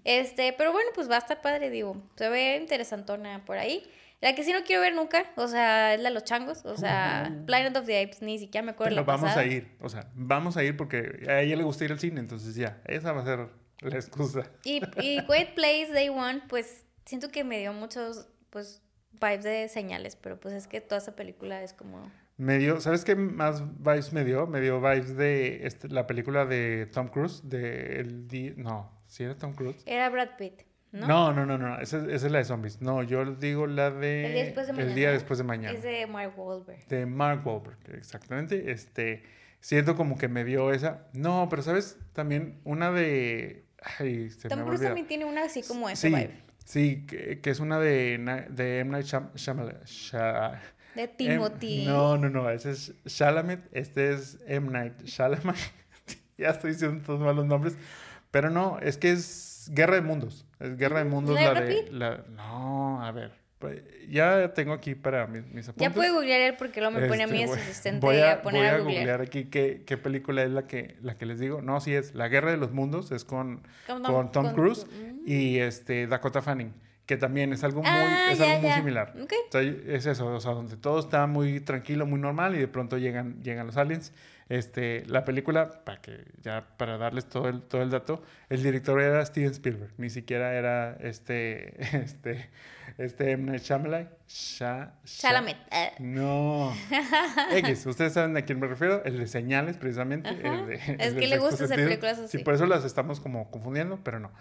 Este, pero bueno, pues va a estar padre, digo, se ve interesantona por ahí. La que sí no quiero ver nunca, o sea, es la de los changos, o sea, Planet of the Apes, ni siquiera me acuerdo Pero vamos a ir, o sea, vamos a ir porque a ella le gusta ir al cine, entonces ya, esa va a ser la excusa. Y, y Great Place Day One, pues siento que me dio muchos, pues, vibes de señales, pero pues es que toda esa película es como... Me dio, ¿sabes qué más vibes me dio? Me dio vibes de este, la película de Tom Cruise, de el... No, ¿sí era Tom Cruise? Era Brad Pitt. ¿No? no, no, no, Esa, es la de zombies. No, yo digo la de... El día después de mañana. El día después de mañana. Es de Mark Wahlberg. De Mark Wahlberg, exactamente. Este, siento como que me dio esa... No, pero ¿sabes? También una de... Ay, se Tom Cruise también tiene una así como esa sí, vibe. Sí, que, que, es una de, de M. Night Shyamalan. de Timothy. no, no, no, ese es Shalamet, este es M. Night Shyamalan. ya estoy diciendo todos malos nombres. Pero no, es que es Guerra de Mundos. Es Guerra de Mundos ¿No es la de... La- no, a ver. pues, Ya tengo aquí para mis, mis apuntes. Ya puede googlear porque luego me pone a mí Este, su voy- asistente voy a, a, poner voy a, a googlear. googlear aquí qué, qué película es la que, la que les digo. No, sí es La Guerra de los Mundos, es con, Con con Tom con- Cruise Mm. y este, Dakota Fanning, que también es algo muy, Ah, es ya, algo muy ya. similar. Ok. O sea, es eso, o sea, donde todo está muy tranquilo, muy normal y de pronto llegan, llegan los aliens. Este, la película, para que ya para darles todo el, todo el dato, el director era Steven Spielberg, ni siquiera era este, este, este M. Night Shyamalan. Sha- Sha- Chalamet. no. X, ustedes saben a quién me refiero, el de señales, precisamente. Ajá. el de- Es que le gusta hacer películas así. Sí, por eso las estamos como confundiendo, pero no.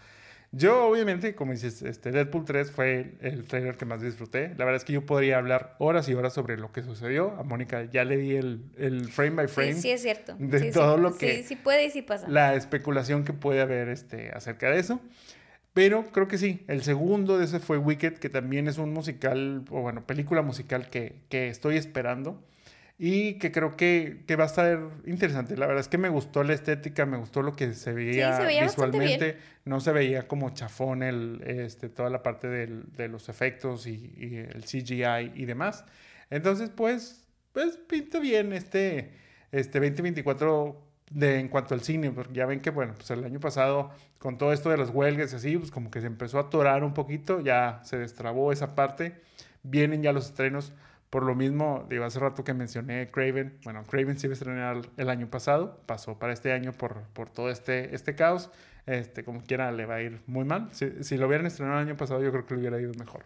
Yo, obviamente, como dices, este Deadpool 3 fue el, el trailer que más disfruté. La verdad es que yo podría hablar horas y horas sobre lo que sucedió. A Mónica ya le di el, el frame by frame. Sí, sí es cierto. de Sí, sí. todo lo que- Sí, sí puede y sí pasa. La especulación que puede haber este, acerca de eso. Pero creo que sí, el segundo de ese fue Wicked, que también es un musical, o bueno, película musical que, que estoy esperando y que creo que, que va a estar interesante. La verdad es que me gustó la estética, me gustó lo que se veía, se veía visualmente. No se veía como chafón el, este, toda la parte del- de los efectos y, y el CGI y demás. Entonces, pues, pues pinta bien este, este 2024 de, en cuanto al cine, porque ya ven que, bueno, pues el año pasado, con todo esto de las huelgas y así, pues como que se empezó a atorar un poquito, ya se destrabó esa parte, vienen ya los estrenos, por lo mismo, digo, hace rato que mencioné Craven, bueno, Craven se iba a estrenar el año pasado, pasó para este año por, por todo este, este caos, este, como quiera le va a ir muy mal, si, si lo hubieran estrenado el año pasado yo creo que le hubiera ido mejor.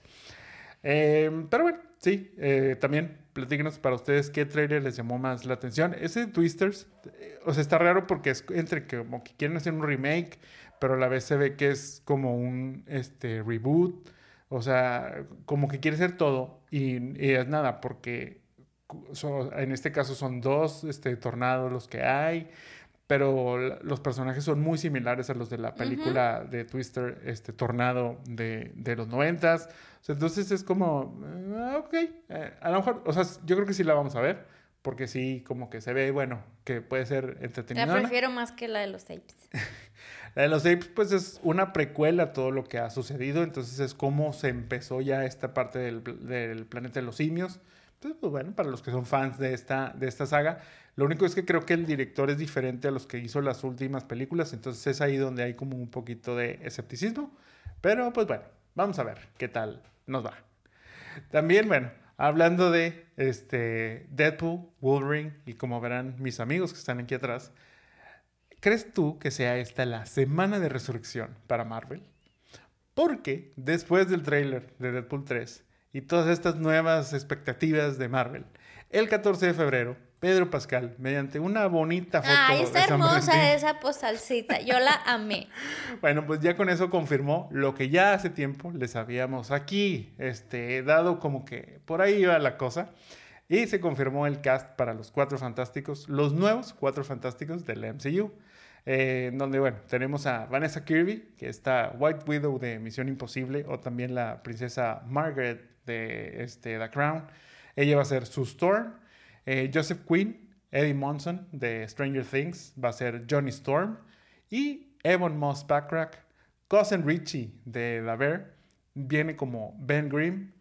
Eh, pero bueno, sí, eh, también platíquenos para ustedes qué trailer les llamó más la atención. Ese de Twisters, eh, o sea, está raro porque es entre que como que quieren hacer un remake, pero a la vez se ve que es como un este, reboot. O sea, como que quiere ser todo y, y es nada, porque so- en este caso son dos este, tornados los que hay, pero la- los personajes son muy similares a los de la película de Twister, este Tornado de, de los noventas. O sea, entonces es como, eh, ok, eh, a lo mejor, o sea, yo creo que sí la vamos a ver, porque sí, como que se ve, bueno, que puede ser La entretenida. prefiero más que la de los tapes. La de los Apes, pues es una precuela a todo lo que ha sucedido. Entonces es cómo se empezó ya esta parte del, del planeta de los simios. Entonces, pues bueno, para los que son fans de esta, de esta saga, lo único es que creo que el director es diferente a los que hizo las últimas películas. Entonces es ahí donde hay como un poquito de escepticismo. Pero pues bueno, vamos a ver qué tal nos va. También, bueno, hablando de este Deadpool, Wolverine y como verán mis amigos que están aquí atrás, ¿crees tú que sea esta la semana de resurrección para Marvel? Porque después del tráiler de Deadpool 3 y todas estas nuevas expectativas de Marvel, el 14 de febrero, Pedro Pascal, mediante una bonita foto Ay, está hermosa Valentín, esa postalcita. Yo la amé. bueno, pues ya con eso confirmó lo que ya hace tiempo les habíamos aquí este, dado como que por ahí iba la cosa. Y se confirmó el cast para los Cuatro Fantásticos, los nuevos Cuatro Fantásticos del MCU. Eh, donde, bueno, tenemos a Vanessa Kirby, que está White Widow de Misión Imposible, o también la princesa Margaret de este, The Crown. Ella va a ser Sue Storm. Eh, Joseph Quinn, Eddie Monson de Stranger Things, va a ser Johnny Storm. Y Evan Moss Backrack, Cousin Richie de La Bear, viene como Ben Grimm,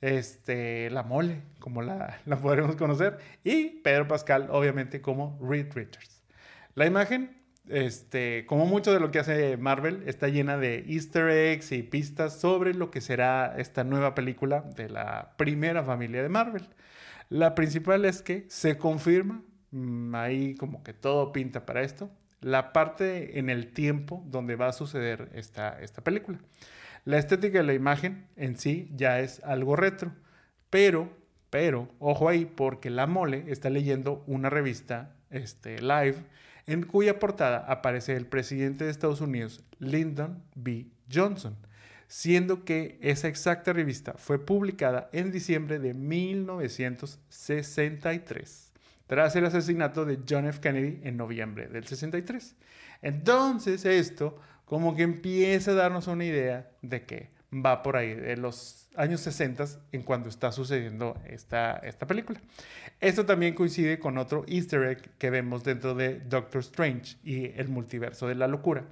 este, La Mole, como la, la podremos conocer, y Pedro Pascal, obviamente, como Reed Richards. La imagen, este, como mucho de lo que hace Marvel, está llena de easter eggs y pistas sobre lo que será esta nueva película de la primera familia de Marvel. La principal es que se confirma, mm, ahí como que todo pinta para esto, la parte en el tiempo donde va a suceder esta, esta película. La estética de la imagen en sí ya es algo retro, pero, pero, ojo ahí, porque la mole está leyendo una revista este, live en cuya portada aparece el presidente de Estados Unidos, Lyndon B. Johnson, siendo que esa exacta revista fue publicada en diciembre de 1963, tras el asesinato de John F. Kennedy en noviembre del 63. Entonces esto como que empieza a darnos una idea de que va por ahí, de los años 60 en cuando está sucediendo esta, esta película. Esto también coincide con otro easter egg que vemos dentro de Doctor Strange y el multiverso de la locura.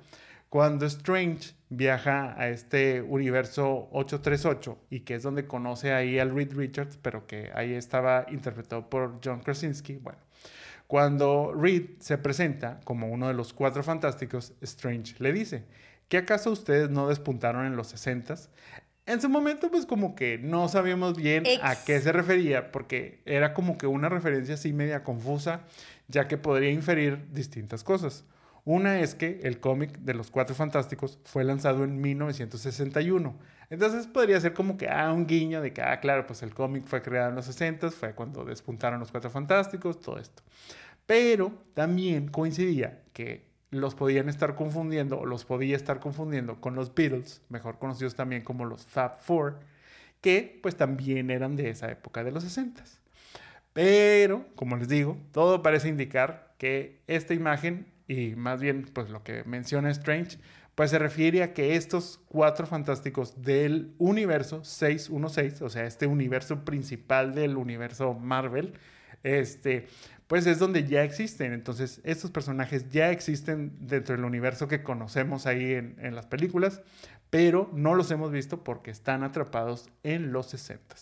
Cuando Strange viaja a este universo 838 y que es donde conoce ahí al Reed Richards, pero que ahí estaba interpretado por John Krasinski, cuando Reed se presenta como uno de los cuatro fantásticos, Strange le dice, ¿qué acaso ustedes no despuntaron en los 60 En su momento, pues como que no sabíamos bien a qué se refería, porque era como que una referencia así media confusa, ya que podría inferir distintas cosas. Una es que el cómic de los Cuatro Fantásticos fue lanzado en 1961. Entonces podría ser como que, ah, un guiño de que, ah, claro, pues el cómic fue creado en los 60, fue cuando despuntaron los Cuatro Fantásticos, todo esto. Pero también coincidía que los podían estar confundiendo, o los podía estar confundiendo con los Beatles, mejor conocidos también como los Fab Four, que pues también eran de esa época de los 60. Pero, como les digo, todo parece indicar que esta imagen y más bien pues lo que menciona Strange, pues se refiere a que estos cuatro fantásticos del universo 616, o sea, este universo principal del universo Marvel, este, pues es donde ya existen. Entonces, estos personajes ya existen dentro del universo que conocemos ahí en, en las películas, pero no los hemos visto porque están atrapados en los 60.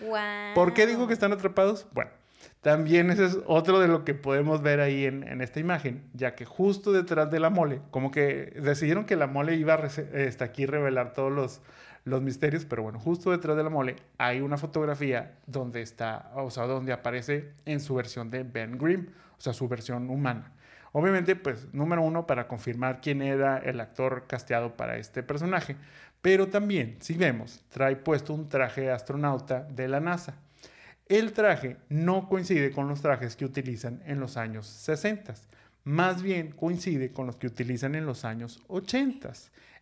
Wow. ¿Por qué digo que están atrapados? Bueno, también ese es otro de lo que podemos ver ahí en, esta imagen, ya que justo detrás de la mole, como que decidieron que la mole iba a este, aquí revelar todos los, los misterios, pero bueno, justo detrás de la mole hay una fotografía donde está, o sea, donde aparece en su versión de Ben Grimm, o sea, su versión humana. Obviamente, pues, número uno, para confirmar quién era el actor casteado para este personaje, pero también, si vemos, trae puesto un traje de astronauta de la NASA. El traje no coincide con los trajes que utilizan en los años 60, más bien coincide con los que utilizan en los años 80.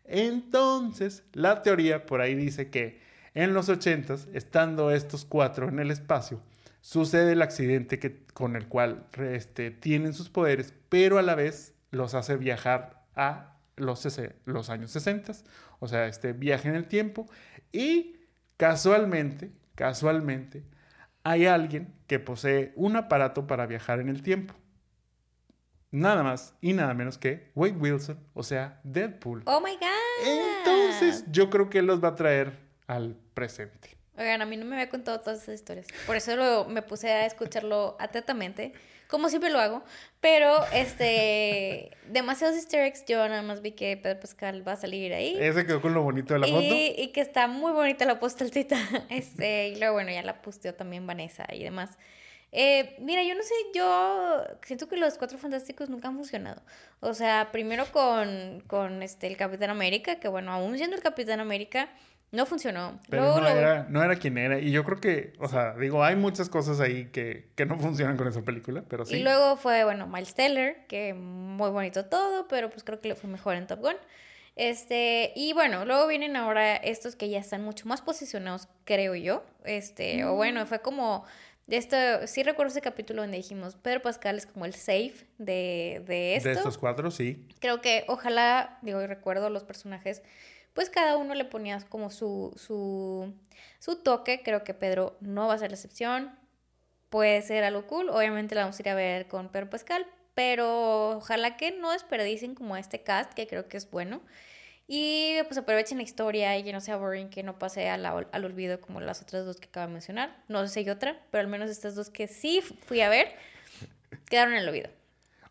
Entonces, la teoría por ahí dice que en los 80, estando estos cuatro en el espacio, sucede el accidente que, con el cual este, tienen sus poderes, pero a la vez los hace viajar a los, los años 60, o sea, este viaje en el tiempo, y casualmente, casualmente, hay alguien que posee un aparato para viajar en el tiempo. Nada más y nada menos que Wade Wilson, o sea, Deadpool. Oh my God. Entonces, yo creo que él los va a traer al presente. Oigan, a mí no me había contado todas esas historias. Por eso me puse a escucharlo atentamente como siempre lo hago, pero este, demasiados easter eggs, yo nada más vi que Pedro Pascal va a salir ahí. Ese quedó con lo bonito de la foto. Y que está muy bonita la postalcita, este, y luego, bueno, ya la posteó también Vanessa y demás. Eh, mira, yo no sé, yo siento que los Cuatro Fantásticos nunca han funcionado. O sea, primero con, con este, el Capitán América, que bueno, aún siendo el Capitán América, no funcionó. Pero no, era, no era quien era. Y yo creo que, o sea, digo, hay muchas cosas ahí que, que, no funcionan con esa película, pero sí. Y luego fue, bueno, Miles Teller, que muy bonito todo, pero pues creo que le fue mejor en Top Gun. Este, y bueno, luego vienen ahora estos que ya están mucho más posicionados, creo yo. Este, o bueno, mm. fue como de esto, sí recuerdo ese capítulo donde dijimos, Pedro Pascal es como el safe de, de esto. De estos cuatro, sí. Creo que ojalá, digo, recuerdo los personajes pues cada uno le ponía como su, su, su toque. Creo que Pedro no va a ser la excepción. Puede ser algo cool. Obviamente la vamos a ir a ver con Pedro Pascal, pero ojalá que no desperdicien como este cast, que creo que es bueno. Y pues aprovechen la historia y que no sea boring, que no pase al, al olvido como las otras dos que acabo de mencionar. No sé si hay otra, pero al menos estas dos que sí fui a ver, quedaron en el olvido.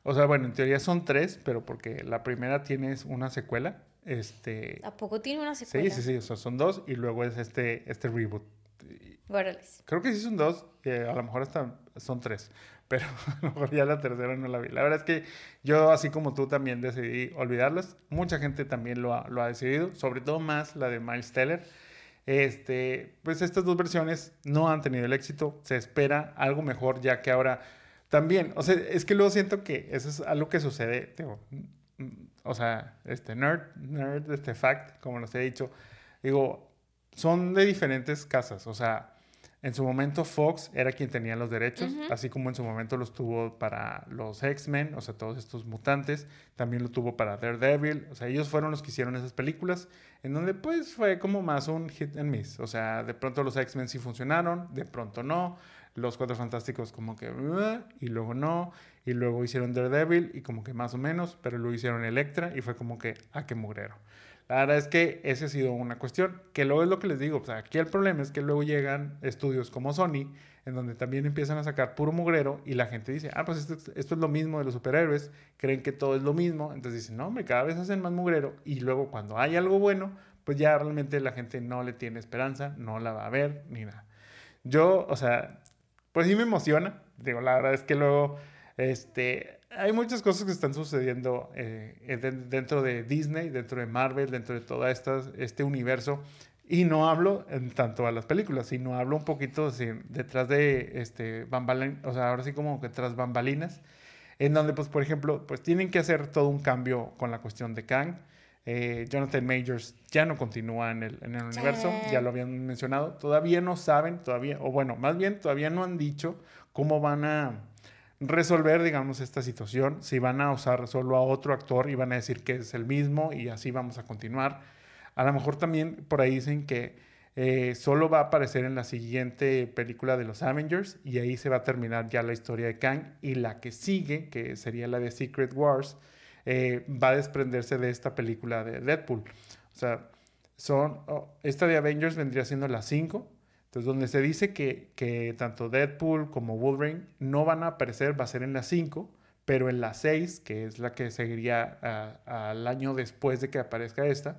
O sea, bueno, en teoría son tres, pero porque la primera tiene una secuela este, ¿A poco tiene una secuela? Sí, sí, sí, son dos y luego es este, este reboot. Órales. Creo que sí son dos, a lo mejor hasta son tres, pero a lo mejor ya la tercera no la vi. La verdad es que yo, así como tú, también decidí olvidarlas. Mucha gente también lo ha, lo ha decidido, sobre todo más la de Miles Teller. Este, pues estas dos versiones no han tenido el éxito. Se espera algo mejor, ya que ahora también, o sea, es que luego siento que eso es algo que sucede. Digo, o sea, este nerd, nerd, este fact, como les he dicho, digo, son de diferentes casas, o sea, En su momento Fox era quien tenía los derechos, así como en su momento los tuvo para los X-Men, o sea, todos estos mutantes, también lo tuvo para Daredevil, o sea, ellos fueron los que hicieron esas películas, en donde pues fue como más un hit and miss, o sea, de pronto los X-Men sí funcionaron, de pronto no, los Cuatro Fantásticos como que, y luego no, y luego hicieron Daredevil y como que más o menos, pero luego hicieron Electra y fue como que, a ah, qué mugrero. La verdad es que esa ha sido una cuestión, que luego es lo que les digo, o sea, aquí el problema es que luego llegan estudios como Sony, en donde también empiezan a sacar puro mugrero y la gente dice, ah, pues esto, esto, es lo mismo de los superhéroes, creen que todo es lo mismo, entonces dicen, no, hombre, cada vez hacen más mugrero y luego cuando hay algo bueno, pues ya realmente la gente no le tiene esperanza, no la va a ver ni nada. Yo, o sea, pues sí me emociona, digo, la verdad es que luego, este, hay muchas cosas que están sucediendo eh, dentro de Disney, dentro de Marvel, dentro de todo este universo. Y no hablo en tanto a las películas, sino hablo un poquito detrás de este, bambalinas, o sea, ahora sí como que tras bambalinas, en donde, pues, por ejemplo, pues tienen que hacer todo un cambio con la cuestión de Kang. Eh, Jonathan Majors ya no continúa en el, en el universo, ya lo habían mencionado. Todavía no saben, todavía, o bueno, más bien todavía no han dicho cómo van a resolver, digamos, esta situación, si van a usar solo a otro actor y van a decir que es el mismo y así vamos a continuar. A lo mejor también por ahí dicen que eh, solo va a aparecer en la siguiente película de los Avengers y ahí se va a terminar ya la historia de Kang y la que sigue, que sería la de Secret Wars, eh, va a desprenderse de esta película de Deadpool. O sea, son, oh, esta de Avengers vendría siendo la 5 entonces, donde se dice que, tanto Deadpool como Wolverine no van a aparecer, va a ser en la 5, pero en la 6, que es la que seguiría al año después de que aparezca esta,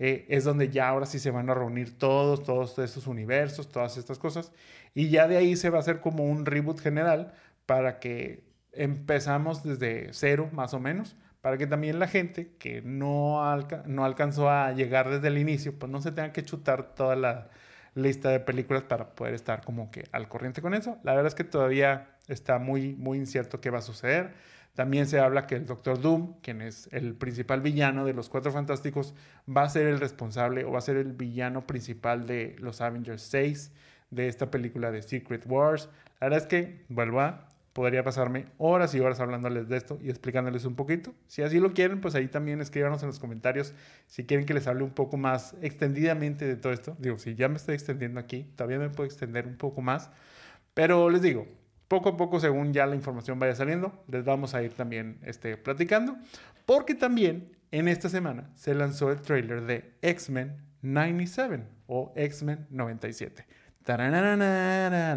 eh, es donde ya ahora sí se van a reunir todos, todos estos universos, todas estas cosas, y ya de ahí se va a hacer como un reboot general para que empezamos desde cero más o menos, para que también la gente que no, no alcanzó a llegar desde el inicio, pues no se tenga que chutar toda la, lista de películas para poder estar como que al corriente con eso. La verdad es que todavía está muy, muy incierto qué va a suceder. También se habla que el Doctor Doom, quien es el principal villano de los Cuatro Fantásticos, va a ser el responsable o va a ser el villano principal de los Avengers 6, de esta película de Secret Wars. La verdad es que, vuelvo a, podría pasarme horas y horas hablándoles de esto y explicándoles un poquito. Si así lo quieren, pues ahí también escríbanos en los comentarios si quieren que les hable un poco más extendidamente de todo esto. Digo, si ya me estoy extendiendo aquí, todavía me puedo extender un poco más. Pero les digo, poco a poco, según ya la información vaya saliendo, les vamos a ir también este, platicando. Porque también en esta semana se lanzó el trailer de X-Men 97 o X-Men 97.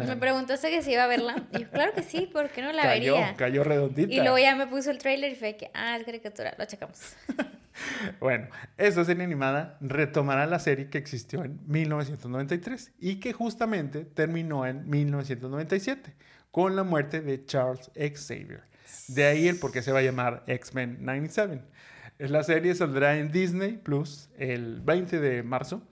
Me preguntaste que si iba a verla. Y yo, claro que sí, ¿por qué no la vería? Cayó redondita. Y luego ya me puso el trailer y fue que, ah, es caricatura, lo checamos. bueno, esta serie animada retomará la serie que existió en 1993 y que justamente terminó en 1997 con la muerte de Charles Xavier. De ahí el por qué se va a llamar X-Men 97. La serie saldrá en Disney Plus el 20 de marzo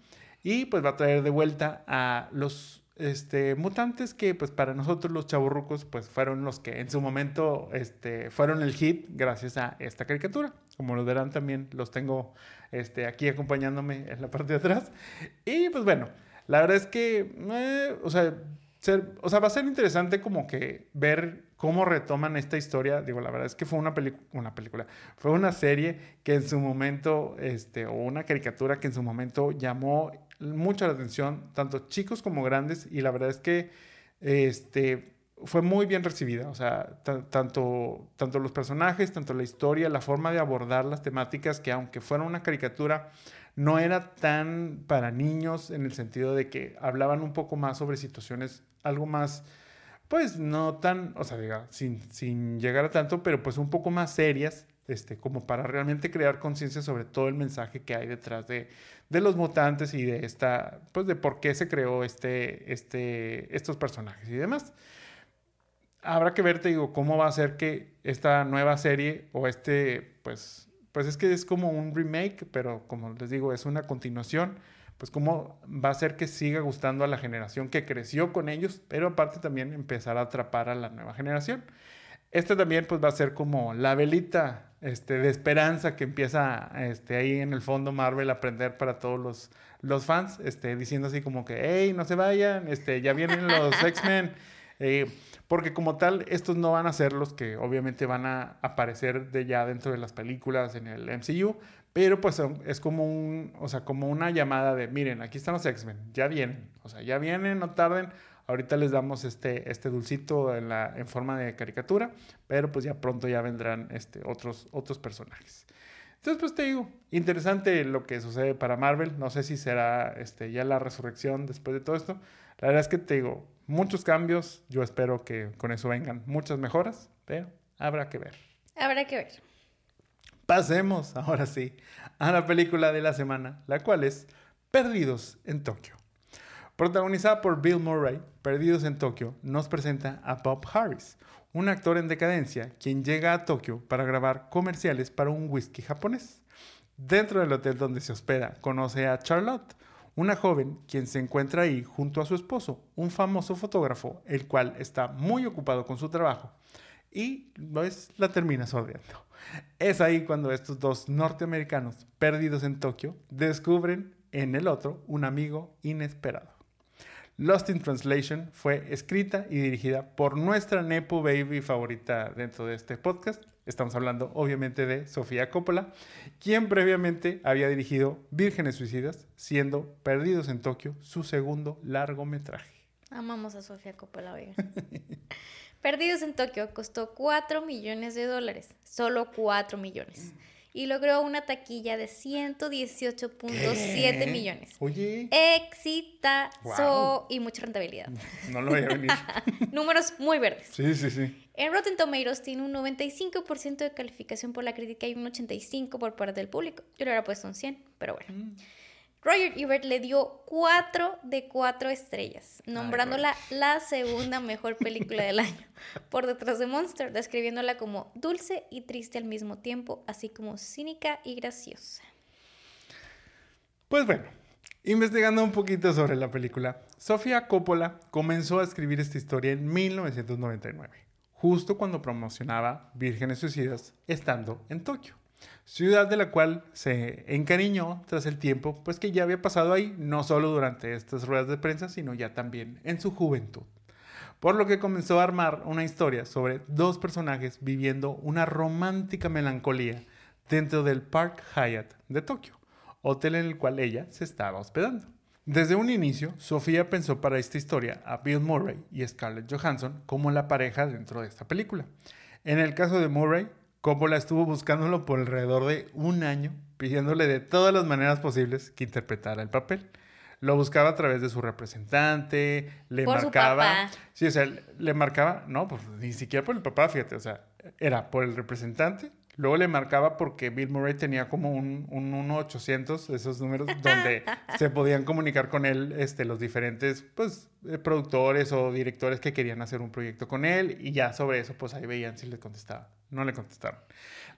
y pues va a traer de vuelta a los este, mutantes que pues para nosotros los chaburrucos pues fueron los que en su momento este, fueron el hit gracias a esta caricatura. Como lo verán también los tengo este, aquí acompañándome en la parte de atrás. Y pues bueno, la verdad es que, eh, o, sea, o sea, va a ser interesante como que ver cómo retoman esta historia. Digo, la verdad es que fue una, película, fue una serie que en su momento, este, o una caricatura que en su momento llamó mucha la atención, tanto chicos como grandes, y la verdad es que este, fue muy bien recibida. O sea, tanto, tanto los personajes, tanto la historia, la forma de abordar las temáticas, que aunque fuera una caricatura, no era tan para niños en el sentido de que hablaban un poco más sobre situaciones algo más, pues no tan, o sea, sin, sin llegar a tanto, pero pues un poco más serias, este, como para realmente crear conciencia sobre todo el mensaje que hay detrás de, de los mutantes y de esta, pues de por qué se creó este, este, estos personajes y demás. Habrá que ver, te digo, cómo va a ser que esta nueva serie o este, pues, pues es que es como un remake, pero como les digo, es una continuación, pues cómo va a ser que siga gustando a la generación que creció con ellos, pero aparte también empezar a atrapar a la nueva generación. Este también pues va a ser como la velita este, de esperanza que empieza este, ahí en el fondo Marvel a aprender para todos los, los fans, este, diciendo así como que, hey, no se vayan, este, ya vienen los X-Men. Eh, porque como tal, estos no van a ser los que obviamente van a aparecer de ya dentro de las películas en el MCU, pero pues es como un, o sea, como una llamada de, miren, aquí están los X-Men, ya vienen, o sea, ya vienen, no tarden, ahorita les damos este, este dulcito en, la, en forma de caricatura, pero pues ya pronto ya vendrán este, otros, otros personajes. Entonces, pues te digo, interesante lo que sucede para Marvel, no sé si será este, ya la resurrección después de todo esto, la verdad es que te digo, muchos cambios, yo espero que con eso vengan muchas mejoras, pero habrá que ver. Habrá que ver. Pasemos, ahora sí, a la película de la semana, la cual es Perdidos en Tokio. Protagonizada por Bill Murray, Perdidos en Tokio nos presenta a Bob Harris, un actor en decadencia quien llega a Tokio para grabar comerciales para un whisky japonés. Dentro del hotel donde se hospeda, conoce a Charlotte, una joven quien se encuentra ahí junto a su esposo, un famoso fotógrafo, el cual está muy ocupado con su trabajo y pues, la termina sordeando. Es ahí cuando estos dos norteamericanos perdidos en Tokio descubren en el otro un amigo inesperado. Lost in Translation fue escrita y dirigida por nuestra Nepo Baby favorita dentro de este podcast. Estamos hablando obviamente de Sofía Coppola, quien previamente había dirigido Vírgenes Suicidas, siendo Perdidos en Tokio su segundo largometraje. Amamos a Sofía Coppola, oiga. Perdidos en Tokio costó 4 millones de dólares, solo 4 millones. Y logró una taquilla de 118.7 millones. Oye. Exitazo y mucha rentabilidad. No lo voy a venir. Números muy verdes. Sí, sí, sí. En Rotten Tomatoes tiene un 95% de calificación por la crítica y un 85% por parte del público. Yo le hubiera puesto un 100, pero bueno. Mm. Roger Ebert le dio 4 de 4 estrellas, nombrándola la segunda mejor película del año, por detrás de Monster, describiéndola como dulce y triste al mismo tiempo, así como cínica y graciosa. Pues bueno, investigando un poquito sobre la película, Sofía Coppola comenzó a escribir esta historia en 1999, justo cuando promocionaba Vírgenes Suicidas estando en Tokio ciudad de la cual se encariñó tras el tiempo, pues que ya había pasado ahí, no solo durante estas ruedas de prensa, sino ya también en su juventud. Por lo que comenzó a armar una historia sobre dos personajes viviendo una romántica melancolía dentro del Park Hyatt de Tokio, hotel en el cual ella se estaba hospedando. Desde un inicio, Sofía pensó para esta historia a Bill Murray y Scarlett Johansson como la pareja dentro de esta película. En el caso de Murray, Coppola estuvo buscándolo por alrededor de un año, pidiéndole de todas las maneras posibles que interpretara el papel. Lo buscaba a través de su representante, le marcaba. Sí, o sea, le marcaba, no, pues ni siquiera por el papá, fíjate, o sea, era por el representante, Luego le marcaba porque Bill Murray tenía como un, un 1-800, esos números, donde se podían comunicar con él este, los diferentes pues, eh, productores o directores que querían hacer un proyecto con él. Y ya sobre eso, pues ahí veían si le contestaba. No le contestaron.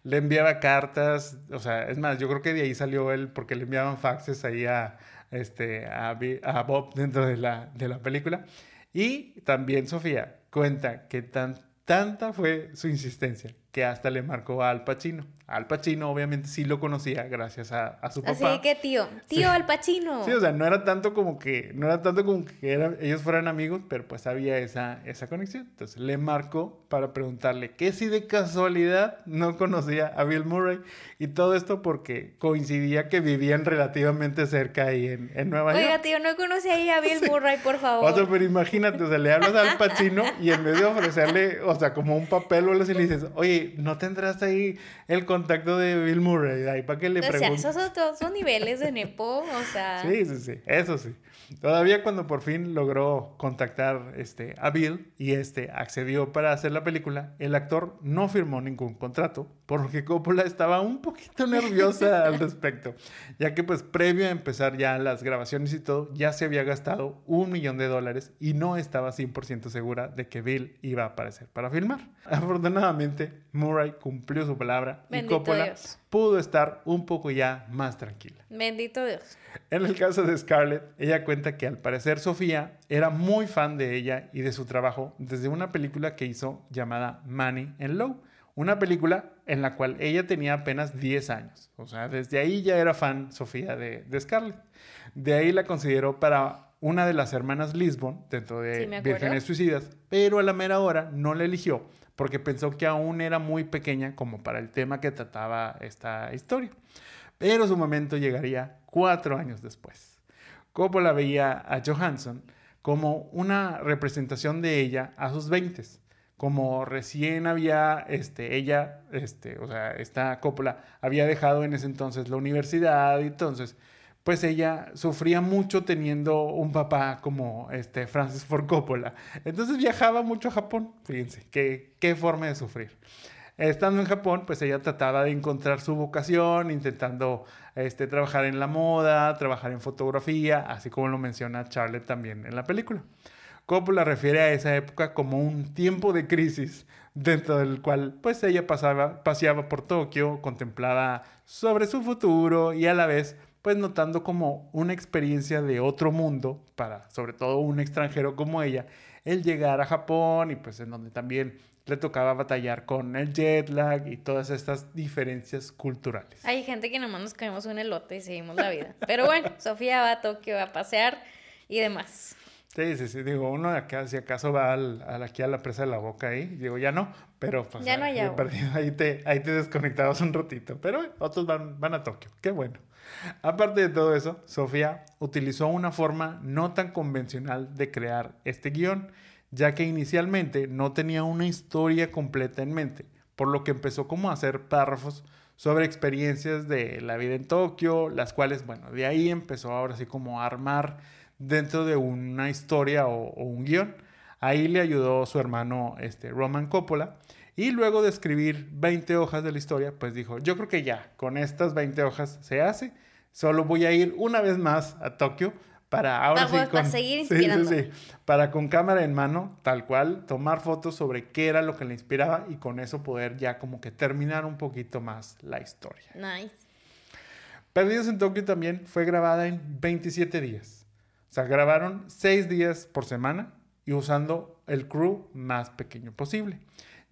Le enviaba cartas, o sea, es más, yo creo que de ahí salió él porque le enviaban faxes ahí a, este, a, a Bob dentro de la, de la película. Y también Sofía cuenta que tan, tanta fue su insistencia que hasta le marcó a Al Pacino. Al Pacino obviamente sí lo conocía gracias a, su papá. Así que tío, tío Al Pacino. Sí, o sea, no era tanto como que, no era tanto como que ellos fueran amigos, pero pues había esa, esa conexión. Entonces le marcó para preguntarle que si de casualidad no conocía a Bill Murray y todo esto porque coincidía que vivían relativamente cerca ahí en, en Nueva York. Oiga, tío, no conocía ahí a Bill Murray, por favor. O sea, pero imagínate, o sea, le hablas a Al Pacino y en vez de ofrecerle, o sea, como un papel o algo así, le dices, oye, ¿no tendrás ahí el contacto de Bill Murray? Ahí para que le preguntes. O sea, esos son, niveles de Nepo, o sea. Sí, sí, sí, eso sí. Todavía cuando por fin logró contactar este, a Bill y este accedió para hacer la película, el actor no firmó ningún contrato, por lo que Coppola estaba un poquito nerviosa al respecto, ya que pues previo a empezar ya las grabaciones y todo, ya se había gastado un millón de dólares y no estaba 100% segura de que Bill iba a aparecer para filmar. Afortunadamente, Murray cumplió su palabra y Coppola pudo estar un poco ya más tranquila. Bendito Dios. En el caso de Scarlett, ella cuenta que al parecer Sofía era muy fan de ella y de su trabajo desde una película que hizo llamada Money and Low, una película en la cual ella tenía apenas 10 años. O sea, desde ahí ya era fan Sofía de, de Scarlett. De ahí la consideró para una de las hermanas Lisbon dentro de Sí. Vírgenes Suicidas, pero a la mera hora no la eligió porque pensó que aún era muy pequeña como para el tema que trataba esta historia. Pero su momento llegaría cuatro años después. Coppola veía a Johansson como una representación de ella a sus 20 como recién había, este, ella, este, o sea, esta Coppola había dejado en ese entonces la universidad y entonces, pues ella sufría mucho teniendo un papá como este Francis Ford Coppola. Entonces viajaba mucho a Japón, fíjense, qué, qué forma de sufrir. Estando en Japón, pues ella trataba de encontrar su vocación, intentando este, trabajar en la moda, trabajar en fotografía, así como lo menciona Charlotte también en la película. Coppola refiere a esa época como un tiempo de crisis dentro del cual pues ella pasaba, paseaba por Tokio, contemplaba sobre su futuro y a la vez pues notando como una experiencia de otro mundo para sobre todo un extranjero como ella, el llegar a Japón y pues en donde también le tocaba batallar con el jet lag y todas estas diferencias culturales. Hay gente que nomás nos caemos un elote y seguimos la vida. Pero bueno, Sofía va a Tokio a pasear y demás. Sí, sí, sí. Digo, uno acá, si acaso va al, al- aquí a la presa de la boca ahí, digo, ya no, pero pues Ya no agua. perdido ahí te, ahí te desconectabas un ratito. Pero bueno, otros van, van a Tokio. Qué bueno. Aparte de todo eso, Sofía utilizó una forma no tan convencional de crear este guion, ya que inicialmente no tenía una historia completa en mente, por lo que empezó como a hacer párrafos sobre experiencias de la vida en Tokio, las cuales, bueno, de ahí empezó ahora sí como a armar dentro de una historia o, un guion. Ahí le ayudó su hermano este, Roman Coppola. Y luego de escribir 20 hojas de la historia, pues dijo, yo creo que ya, con estas 20 hojas se hace. Solo voy a ir una vez más a Tokio para ahora Para- sí para con- seguir sí, sí, inspirando. sí. para con cámara en mano, tal cual, tomar fotos sobre qué era lo que le inspiraba y con eso poder ya como que terminar un poquito más la historia. Nice. Perdidos en Tokio también fue grabada en 27 días. O sea, grabaron 6 días por semana y usando el crew más pequeño posible,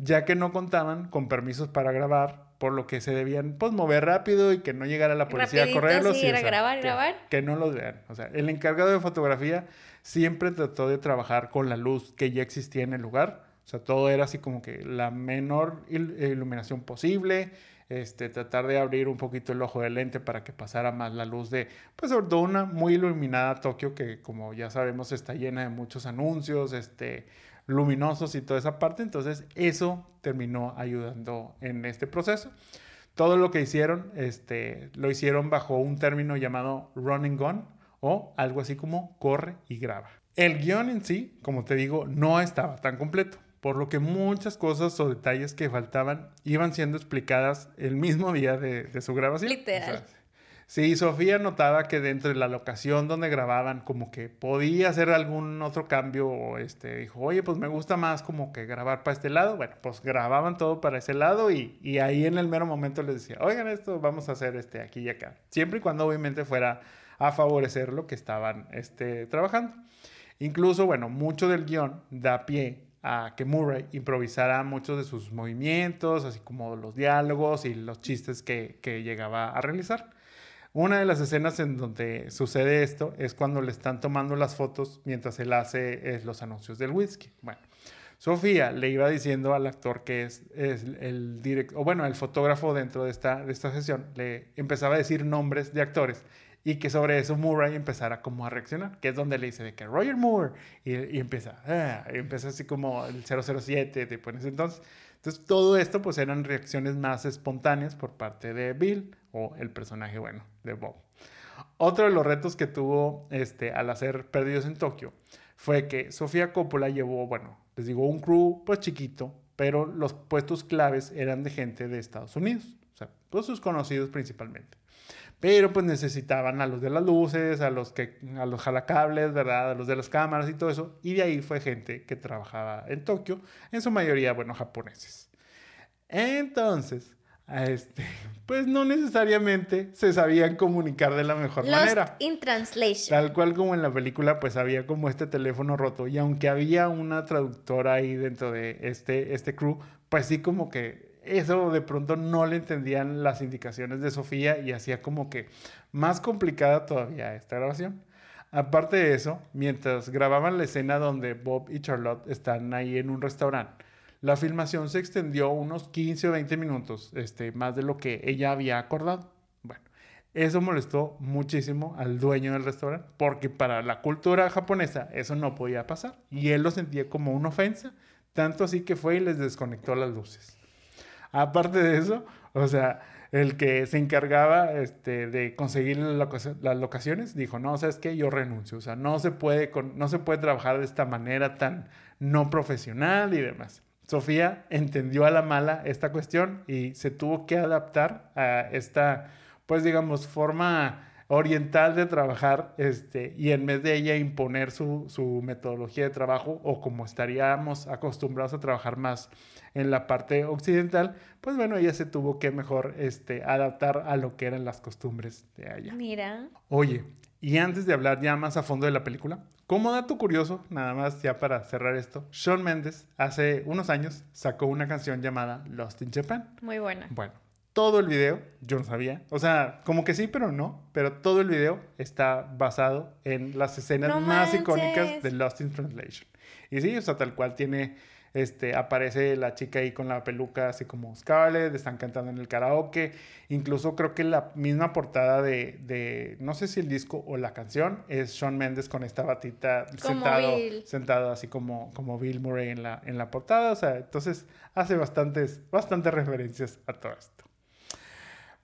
ya que no contaban con permisos para grabar, por lo que se debían pues mover rápido y que no llegara la policía Rapidito, a correrlos. sí, y, era o sea, grabar, que, grabar. Que no los vean. O sea, el encargado de fotografía siempre trató de trabajar con la luz que ya existía en el lugar. O sea, todo era así como que la menor il- iluminación posible, este, tratar de abrir un poquito el ojo del lente para que pasara más la luz de, pues sobre todo una muy iluminada Tokio que como ya sabemos está llena de muchos anuncios, este, luminosos y toda esa parte. Entonces eso terminó ayudando en este proceso. Todo lo que hicieron, este, lo hicieron bajo un término llamado run and gun o algo así como corre y graba. El guion en sí, como te digo, no estaba tan completo, por lo que muchas cosas o detalles que faltaban iban siendo explicadas el mismo día de, de su grabación. Literal. O sea, Sí, Sofía notaba que dentro de la locación donde grababan, como que podía hacer algún otro cambio, o este, dijo, oye, pues me gusta más como que grabar para este lado. Bueno, pues grababan todo para ese lado y, y ahí en el mero momento les decía, oigan, esto vamos a hacer este aquí y acá. Siempre y cuando obviamente fuera a favorecer lo que estaban este, trabajando. Incluso, bueno, mucho del guion da pie a que Murray improvisara muchos de sus movimientos, así como los diálogos y los chistes que, que llegaba a realizar. Una de las escenas en donde sucede esto es cuando le están tomando las fotos mientras él hace eh, los anuncios del whisky. Bueno, Sofía le iba diciendo al actor que es, el director, o bueno, el fotógrafo dentro de esta, de esta sesión, le empezaba a decir nombres de actores y que sobre eso Murray empezara como a reaccionar, que es donde le dice de que Roger Moore, y, empieza, ah, empieza así como el 007, tipo en ese entonces. Entonces todo esto pues eran reacciones más espontáneas por parte de Bill o el personaje, bueno, de Bob. Otro de los retos que tuvo este, al hacer Perdidos en Tokio fue que Sofía Coppola llevó, bueno, les digo, un crew pues chiquito, pero los puestos claves eran de gente de Estados Unidos, o sea, pues sus conocidos principalmente. Pero pues necesitaban a los de las luces, a los que a los jalacables, ¿verdad? A los de las cámaras y todo eso. Y de ahí fue gente que trabajaba en Tokio, en su mayoría, bueno, japoneses. Entonces, este, pues no necesariamente se sabían comunicar de la mejor Lost manera. in translation. Tal cual como en la película, pues había como este teléfono roto. Y aunque había una traductora ahí dentro de este, este crew, pues sí como que eso de pronto no le entendían las indicaciones de Sofía y hacía como que más complicada todavía esta grabación. Aparte de eso, mientras grababan la escena donde Bob y Charlotte están ahí en un restaurante, la filmación se extendió unos 15 o 20 minutos, este, más de lo que ella había acordado. Bueno, eso molestó muchísimo al dueño del restaurante, porque para la cultura japonesa eso no podía pasar. Y él lo sentía como una ofensa, tanto así que fue y les desconectó las luces. Aparte de eso, o sea, el que se encargaba este, de conseguir las locaciones dijo, no, ¿sabes qué? Yo renuncio. O sea, no se, puede no se puede trabajar de esta manera tan no profesional y demás. Sofía entendió a la mala esta cuestión y se tuvo que adaptar a esta, pues digamos, forma oriental de trabajar este, y en vez de ella imponer su, su, metodología de trabajo o como estaríamos acostumbrados a trabajar más en la parte occidental, pues bueno, ella se tuvo que mejor este, adaptar a lo que eran las costumbres de allá. Mira. Oye, y antes de hablar ya más a fondo de la película, como dato curioso, nada más ya para cerrar esto, Shawn Mendes hace unos años sacó una canción llamada Lost in Japan. Muy buena. Bueno, todo el video, yo no sabía, o sea, como que sí, pero no, pero todo el video está basado en las escenas No más manches. icónicas de Lost in Translation. Y sí, o sea, tal cual tiene, este, aparece la chica ahí con la peluca así como Scarlett, están cantando en el karaoke, incluso creo que la misma portada de, de no sé si el disco o la canción, es Shawn Mendes con esta batita Como sentado, Bill. sentado así como, como Bill Murray en la, en la portada, o sea, entonces hace bastantes, bastantes referencias a todo esto.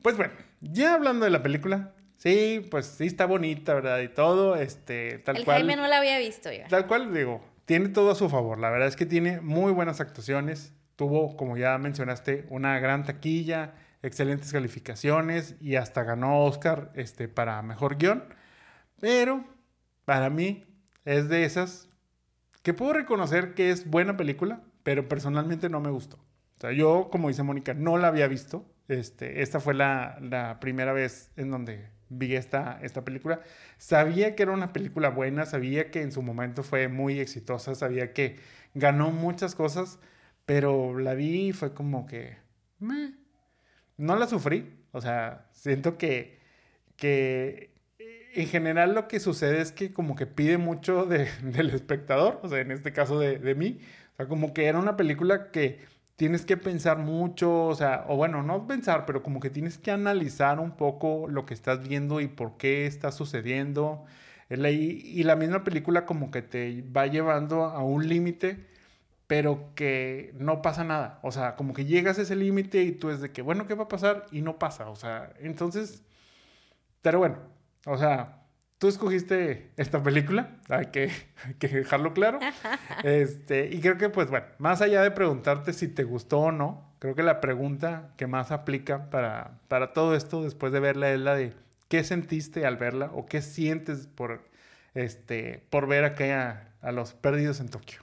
Pues bueno, ya hablando de la película, sí, pues sí está bonita, ¿verdad? Y todo, este, tal el cual. Jaime no la había visto yo. Tal cual, digo, tiene todo a su favor. La verdad es que tiene muy buenas actuaciones. Tuvo, como ya mencionaste, una gran taquilla, excelentes calificaciones y hasta ganó Oscar este, para mejor guion. Pero para mí es de esas que puedo reconocer que es buena película, pero personalmente no me gustó. O sea, yo, como dice Mónica, no la había visto. Este, esta fue la, la primera vez en donde vi esta, esta película. Sabía que era una película buena, sabía que en su momento fue muy exitosa, sabía que ganó muchas cosas, pero la vi y fue como que... meh. No la sufrí, o sea, siento que, que en general lo que sucede es que como que pide mucho de- del espectador, o sea, en este caso de, de mí, o sea, como que era una película que tienes que pensar mucho, o sea, o bueno, no pensar, pero como que tienes que analizar un poco lo que estás viendo y por qué está sucediendo. Y la misma película como que te va llevando a un límite, pero que no pasa nada. O sea, como que llegas a ese límite y tú es de que, bueno, ¿qué va a pasar? Y no pasa. O sea, entonces, pero bueno, o sea, tú escogiste esta película, hay que, hay que dejarlo claro. Este, y creo que, pues bueno, más allá de preguntarte si te gustó o no, creo que la pregunta que más aplica para, para todo esto después de verla es la de qué sentiste al verla o qué sientes por, este, por ver acá a, a los perdidos en Tokio.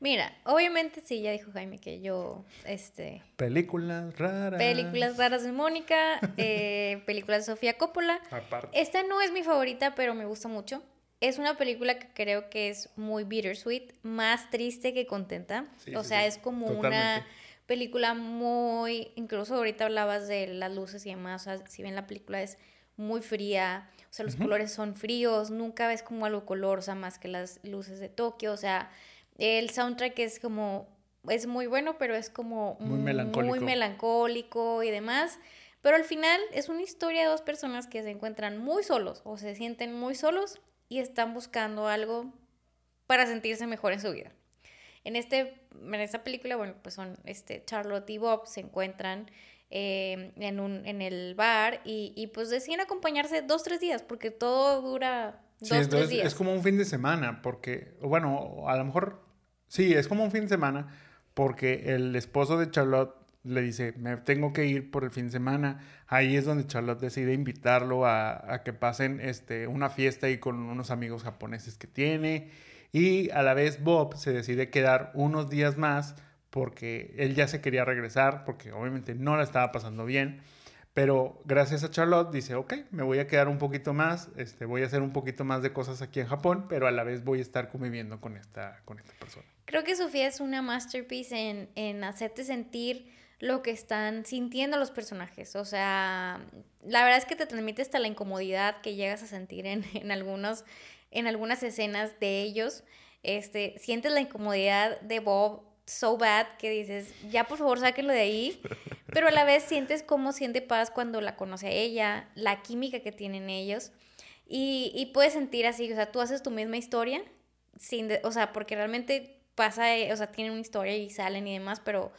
Mira, obviamente sí, ya dijo Jaime que yo, este, Películas raras. películas raras de Mónica, eh, películas de Sofía Coppola. Aparte. Esta no es mi favorita, pero me gusta mucho. Es una película que creo que es muy bittersweet, más triste que contenta. Sí, o sí, sea, sí, es como una película muy, incluso ahorita hablabas de las luces y demás, o sea, si bien la película es muy fría, o sea, los colores son fríos, nunca ves como algo color, o sea, más que las luces de Tokio, o sea, el soundtrack es como, es muy bueno, pero es como Muy melancólico. muy melancólico y demás. Pero al final es una historia de dos personas que se encuentran muy solos o se sienten muy solos y están buscando algo para sentirse mejor en su vida. En, este, en esta película, bueno, pues son este, Charlotte y Bob se encuentran eh, en, un, en el bar y, y pues deciden acompañarse dos, tres días porque todo dura dos, Sí, tres días. es como un fin de semana, porque, bueno, a lo mejor, sí, es como un fin de semana, porque el esposo de Charlotte le dice, me tengo que ir por el fin de semana. Ahí es donde Charlotte decide invitarlo a, que pasen este, una fiesta ahí con unos amigos japoneses que tiene. Y a la vez Bob se decide quedar unos días más porque él ya se quería regresar, porque obviamente no la estaba pasando bien. Pero gracias a Charlotte dice, ok, me voy a quedar un poquito más, este, voy a hacer un poquito más de cosas aquí en Japón, pero a la vez voy a estar conviviendo con esta, con esta persona. Creo que Sofía es una masterpiece en, en hacerte sentir lo que están sintiendo los personajes. O sea, la verdad es que te transmite hasta la incomodidad que llegas a sentir en, en, algunos, en algunas escenas de ellos. Este, sientes la incomodidad de Bob so bad que dices, ya por favor sáquenlo de ahí, pero a la vez sientes cómo siente paz cuando la conoce a ella, la química que tienen ellos, y, y puedes sentir así, o sea, tú haces tu misma historia, sin o sea, porque realmente pasa, o sea, tienen una historia y salen y demás, pero